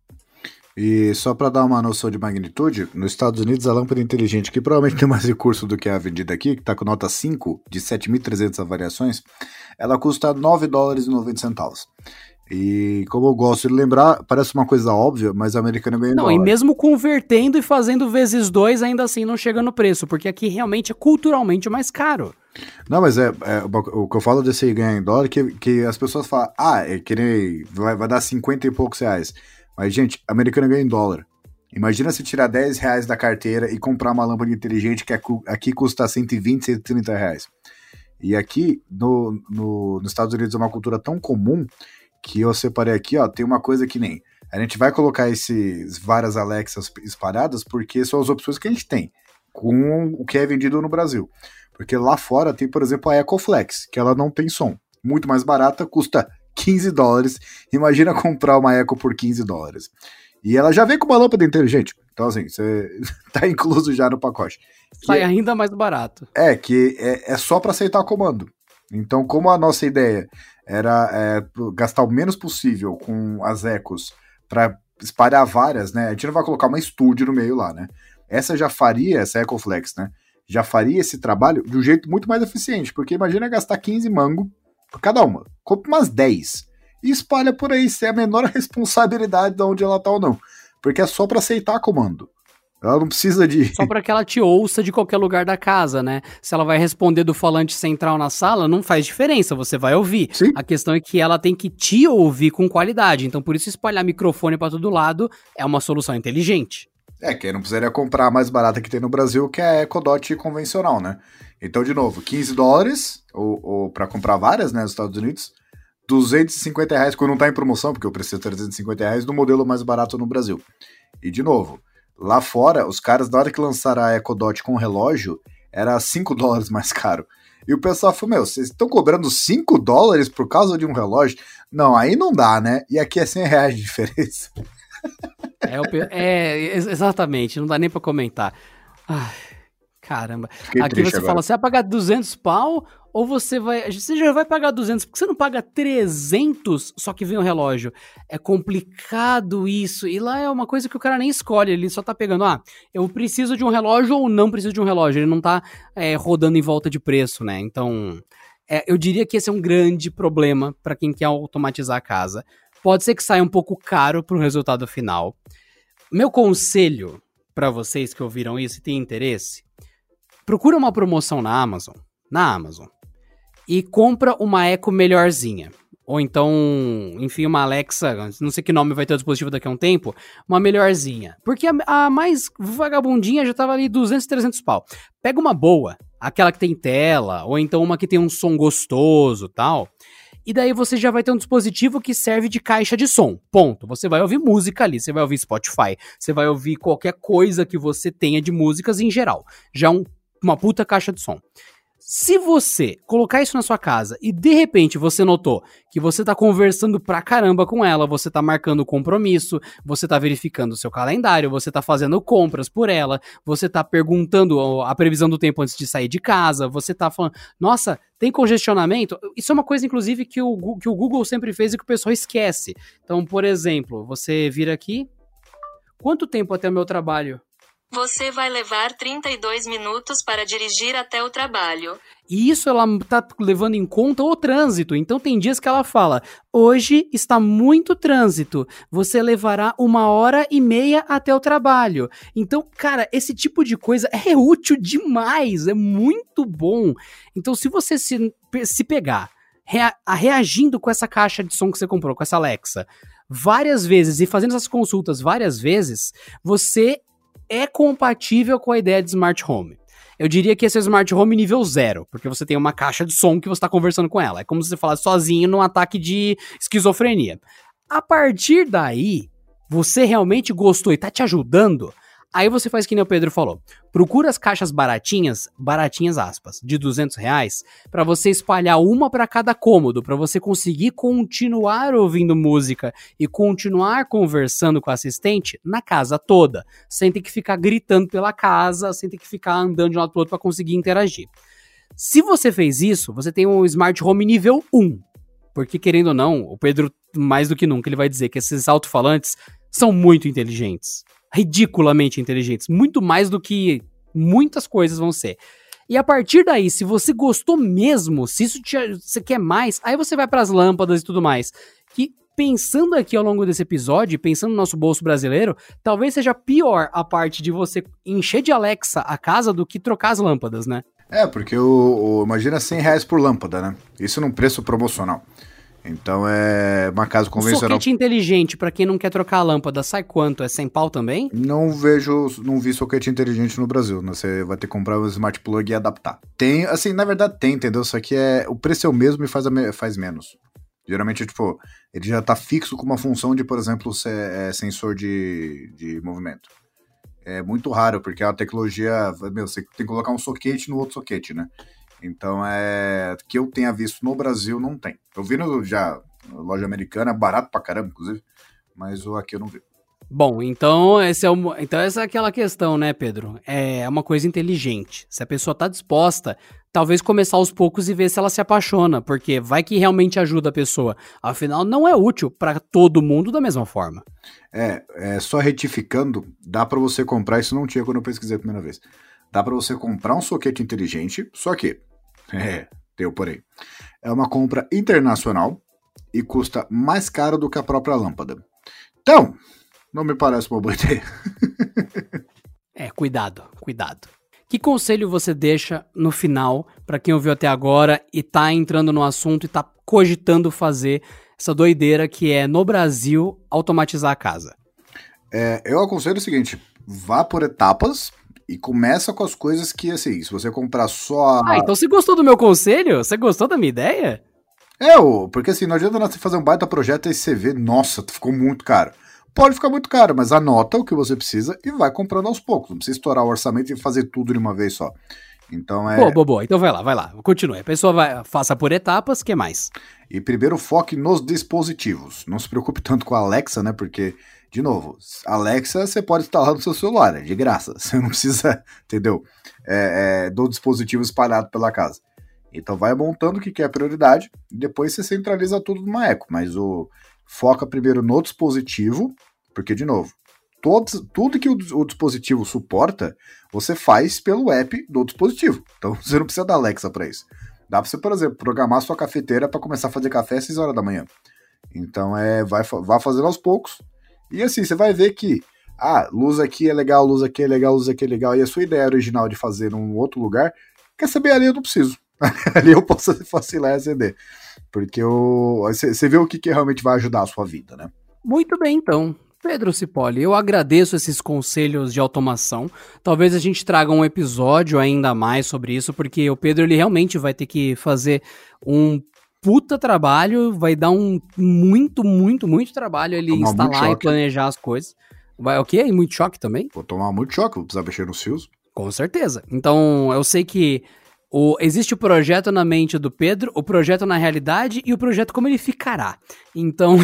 E só para dar uma noção de magnitude, nos Estados Unidos a lâmpada inteligente, que provavelmente tem mais recurso do que a vendida aqui, que está com nota 5 de 7.300 avaliações, ela custa 9 dólares e 90 centavos. E como eu gosto de lembrar, parece uma coisa óbvia, mas a americana ganha Não, dólar. e mesmo convertendo e fazendo vezes dois, ainda assim não chega no preço, porque aqui realmente é culturalmente mais caro. Não, mas é, é, o que eu falo desse ganhar em dólar, que, que as pessoas falam, ah, é que nem vai, vai dar 50 e poucos reais. Mas, gente, a americana ganha em dólar. Imagina se tirar 10 reais da carteira e comprar uma lâmpada inteligente que aqui custa 120, 130 reais. E aqui, no, no, nos Estados Unidos, é uma cultura tão comum que eu separei aqui, ó, tem uma coisa que nem. A gente vai colocar esses várias Alexas espalhadas porque são as opções que a gente tem com o que é vendido no Brasil. Porque lá fora tem, por exemplo, a Ecoflex, que ela não tem som. Muito mais barata, custa 15 dólares. Imagina comprar uma Eco por 15 dólares. E ela já vem com uma lâmpada inteligente. Então, assim, você tá incluso já no pacote. Sai é, ainda mais barato. É, que é, é só para aceitar comando. Então, como a nossa ideia era é, gastar o menos possível com as Ecos para espalhar várias, né? A gente não vai colocar uma estúdio no meio lá, né? Essa já faria, essa Ecoflex, né? Já faria esse trabalho de um jeito muito mais eficiente, porque imagina gastar 15 mango por cada uma. Compre umas 10 e espalha por aí, sem a menor responsabilidade de onde ela tá ou não. Porque é só para aceitar comando. Ela não precisa de. Só para que ela te ouça de qualquer lugar da casa, né? Se ela vai responder do falante central na sala, não faz diferença, você vai ouvir. Sim. A questão é que ela tem que te ouvir com qualidade. Então, por isso, espalhar microfone para todo lado é uma solução inteligente. É, que não precisaria comprar a mais barata que tem no Brasil, que é a Ecodot convencional, né? Então, de novo, 15 dólares, ou, ou para comprar várias, né, nos Estados Unidos, 250 reais quando não tá em promoção, porque eu preciso 350 reais do modelo mais barato no Brasil. E, de novo, lá fora, os caras, na hora que lançaram a Ecodot com relógio, era 5 dólares mais caro. E o pessoal falou, meu, vocês estão cobrando 5 dólares por causa de um relógio? Não, aí não dá, né? E aqui é 100 reais de diferença. É, é exatamente, não dá nem para comentar. Ai, caramba. Fiquei Aqui você agora. fala, você vai pagar 200 pau ou você vai. Você já vai pagar 200, porque você não paga 300 só que vem o relógio. É complicado isso. E lá é uma coisa que o cara nem escolhe, ele só tá pegando, ah, eu preciso de um relógio ou não preciso de um relógio. Ele não tá é, rodando em volta de preço, né? Então. é, eu diria que esse é um grande problema para quem quer automatizar a casa. Pode ser que saia um pouco caro para o resultado final. Meu conselho para vocês que ouviram isso e têm interesse, procura uma promoção na Amazon, na Amazon, e compra uma Echo melhorzinha. Ou então, enfim, uma Alexa, não sei que nome vai ter o dispositivo daqui a um tempo, uma melhorzinha. Porque a, a mais vagabundinha já tava ali 200, 300 pau. Pega uma boa, aquela que tem tela, ou então uma que tem um som gostoso tal. E daí você já vai ter um dispositivo que serve de caixa de som. Ponto. Você vai ouvir música ali, você vai ouvir Spotify, você vai ouvir qualquer coisa que você tenha de músicas em geral. Já um, uma puta caixa de som. Se você colocar isso na sua casa e de repente você notou que você tá conversando pra caramba com ela, você tá marcando compromisso, você tá verificando o seu calendário, você tá fazendo compras por ela, você tá perguntando a previsão do tempo antes de sair de casa, você tá falando, nossa, tem congestionamento? Isso é uma coisa, inclusive, que o, que o Google sempre fez e que o pessoal esquece. Então, por exemplo, você vira aqui. Quanto tempo até o meu trabalho? Você vai levar 32 minutos para dirigir até o trabalho. E isso ela tá levando em conta o trânsito. Então tem dias que ela fala: hoje está muito trânsito. Você levará uma hora e meia até o trabalho. Então, cara, esse tipo de coisa é útil demais. É muito bom. Então, se você se, se pegar rea, reagindo com essa caixa de som que você comprou, com essa Alexa, várias vezes e fazendo essas consultas várias vezes, você é compatível com a ideia de smart home. Eu diria que esse é smart home nível zero, porque você tem uma caixa de som que você está conversando com ela. É como se você falasse sozinho num ataque de esquizofrenia. A partir daí, você realmente gostou e está te ajudando, Aí você faz que nem o Pedro falou. Procura as caixas baratinhas, baratinhas aspas, de 200 reais, para você espalhar uma para cada cômodo, para você conseguir continuar ouvindo música e continuar conversando com o assistente na casa toda, sem ter que ficar gritando pela casa, sem ter que ficar andando de um lado pro outro para conseguir interagir. Se você fez isso, você tem um smart home nível 1. Porque querendo ou não, o Pedro mais do que nunca ele vai dizer que esses alto-falantes são muito inteligentes ridiculamente inteligentes, muito mais do que muitas coisas vão ser. E a partir daí, se você gostou mesmo, se isso te, você quer mais, aí você vai para as lâmpadas e tudo mais. Que pensando aqui ao longo desse episódio, pensando no nosso bolso brasileiro, talvez seja pior a parte de você encher de Alexa a casa do que trocar as lâmpadas, né? É, porque o, o imagina 100 reais por lâmpada, né? Isso num preço promocional. Então é uma casa convencional. Soquete inteligente, para quem não quer trocar a lâmpada, sai quanto? É 100 pau também? Não vejo, não vi soquete inteligente no Brasil. Né? Você vai ter que comprar um smart plug e adaptar. Tem, assim, na verdade tem, entendeu? Só que é, o preço é o mesmo e faz, a, faz menos. Geralmente, tipo, ele já tá fixo com uma função de, por exemplo, é, sensor de, de movimento. É muito raro, porque a tecnologia, meu, você tem que colocar um soquete no outro soquete, né? Então, é que eu tenha visto no Brasil, não tem. Eu vi no, já loja americana, barato pra caramba, inclusive, mas o aqui eu não vi. Bom, então esse é o, então essa é aquela questão, né, Pedro? É uma coisa inteligente. Se a pessoa tá disposta, talvez começar aos poucos e ver se ela se apaixona, porque vai que realmente ajuda a pessoa. Afinal, não é útil para todo mundo da mesma forma. É, é só retificando, dá para você comprar, isso não tinha quando eu pesquisei a primeira vez. Dá para você comprar um soquete inteligente, só que é, deu porém. É uma compra internacional e custa mais caro do que a própria lâmpada. Então, não me parece uma boa ideia. é, cuidado, cuidado. Que conselho você deixa no final para quem ouviu até agora e tá entrando no assunto e tá cogitando fazer essa doideira que é no Brasil automatizar a casa? É, eu aconselho o seguinte: vá por etapas, e começa com as coisas que, assim, se você comprar só. Ah, então você gostou do meu conselho? Você gostou da minha ideia? É, porque assim, não adianta você fazer um baita projeto e você vê, nossa, ficou muito caro. Pode ficar muito caro, mas anota o que você precisa e vai comprando aos poucos. Não precisa estourar o orçamento e fazer tudo de uma vez só. Então é. Boa, boa, boa. Então vai lá, vai lá. Continue. A pessoa vai, faça por etapas, que mais? E primeiro foque nos dispositivos. Não se preocupe tanto com a Alexa, né? Porque de novo, Alexa você pode instalar no seu celular, é de graça. Você não precisa, entendeu? É, é, do dispositivo espalhado pela casa. Então vai montando o que, é prioridade e depois você centraliza tudo numa eco. Mas o foca primeiro no dispositivo, porque, de novo, todos, tudo que o, o, dispositivo suporta, você faz pelo app do dispositivo. Então você não precisa da Alexa para isso. Dá pra você, por exemplo, programar sua cafeteira para começar a fazer café às 6 horas da manhã. Então é, vai, vai fazendo aos poucos. E assim, você vai ver que, ah, luz aqui é legal, luz aqui é legal, luz aqui é legal. E a sua ideia original de fazer num outro lugar, quer saber ali eu não preciso. ali eu posso facilitar e acender. Porque você vê o que, que realmente vai ajudar a sua vida, né? Muito bem, então. Pedro Cipoli, eu agradeço esses conselhos de automação. Talvez a gente traga um episódio ainda mais sobre isso, porque o Pedro ele realmente vai ter que fazer um puta trabalho, vai dar um muito, muito, muito trabalho ele tomar instalar e planejar as coisas. Vai o quê? E muito choque também? Vou tomar muito choque, vou precisar mexer nos fios. Com certeza. Então, eu sei que o, existe o projeto na mente do Pedro, o projeto na realidade e o projeto como ele ficará. Então,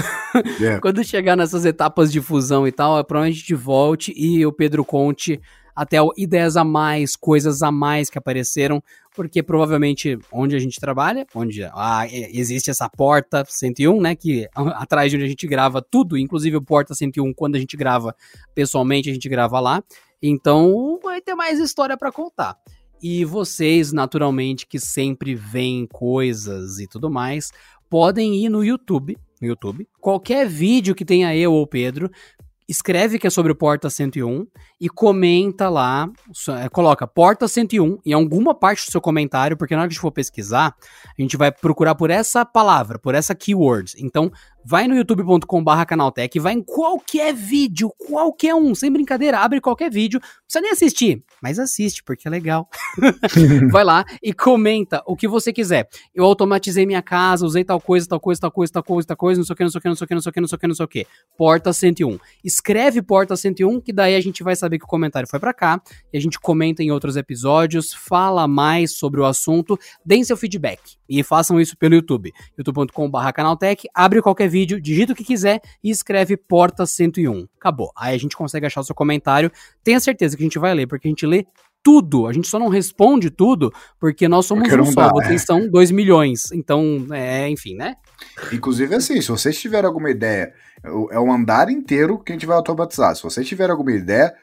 yeah. quando chegar nessas etapas de fusão e tal, é provavelmente a gente volte e o Pedro conte até ideias a mais, coisas a mais que apareceram, porque provavelmente onde a gente trabalha, onde ah, existe essa porta 101, né, que atrás de onde a gente grava tudo, inclusive o porta 101, quando a gente grava pessoalmente, a gente grava lá. Então, vai ter mais história para contar. E vocês, naturalmente, que sempre veem coisas e tudo mais, podem ir no YouTube, no YouTube, qualquer vídeo que tenha eu ou Pedro, escreve que é sobre o Porta 101 e comenta lá, é, coloca Porta 101 em alguma parte do seu comentário, porque na hora que a gente for pesquisar, a gente vai procurar por essa palavra, por essa keyword. Então, vai no youtube.com/barra canaltech, vai em qualquer vídeo, qualquer um, sem brincadeira, abre qualquer vídeo, não precisa nem assistir, mas assiste porque é legal. vai lá e comenta o que você quiser. Eu automatizei minha casa, usei tal coisa, tal coisa, tal coisa, tal coisa, tal coisa, não sei o que, não sei o que, não sei o que, não sei o que, não sei o que, não sei o que. Porta 101. Escreve Porta 101 que daí a gente vai saber que o comentário foi para cá e a gente comenta em outros episódios, fala mais sobre o assunto, deem seu feedback e façam isso pelo YouTube, youtube.com/canaltech, abre qualquer vídeo, digita o que quiser e escreve Porta 101. Acabou. Aí a gente consegue achar o seu comentário. Tenha certeza que a gente vai ler, porque a gente lê tudo. A gente só não responde tudo porque nós somos um só, dá, vocês é. são 2 milhões. Então, é, enfim, né? Inclusive, assim, se vocês tiverem alguma ideia, é um andar inteiro que a gente vai automatizar. Se vocês tiverem alguma ideia,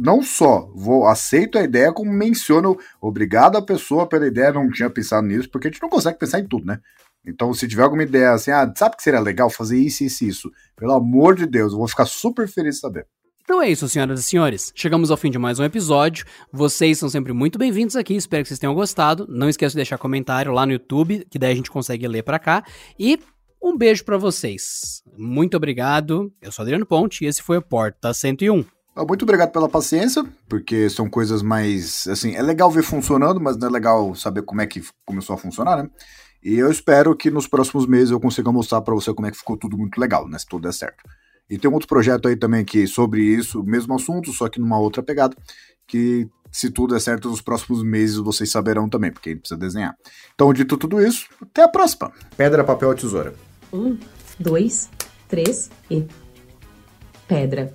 não só vou aceito a ideia, como menciono obrigado à pessoa pela ideia, não tinha pensado nisso, porque a gente não consegue pensar em tudo, né? Então, se tiver alguma ideia assim, ah, sabe que seria legal fazer isso, isso, isso? Pelo amor de Deus, eu vou ficar super feliz de saber. Então é isso, senhoras e senhores. Chegamos ao fim de mais um episódio. Vocês são sempre muito bem-vindos aqui. Espero que vocês tenham gostado. Não esqueça de deixar comentário lá no YouTube, que daí a gente consegue ler para cá. E um beijo para vocês. Muito obrigado. Eu sou Adriano Ponte e esse foi o Porta 101. Ah, muito obrigado pela paciência, porque são coisas mais. Assim, é legal ver funcionando, mas não é legal saber como é que começou a funcionar, né? E eu espero que nos próximos meses eu consiga mostrar para você como é que ficou tudo muito legal, né? Se tudo der certo. E tem um outro projeto aí também que sobre isso, mesmo assunto, só que numa outra pegada, que se tudo der certo nos próximos meses vocês saberão também, porque a gente precisa desenhar. Então, dito tudo isso, até a próxima. Pedra, papel ou tesoura? Um, dois, três e. Pedra.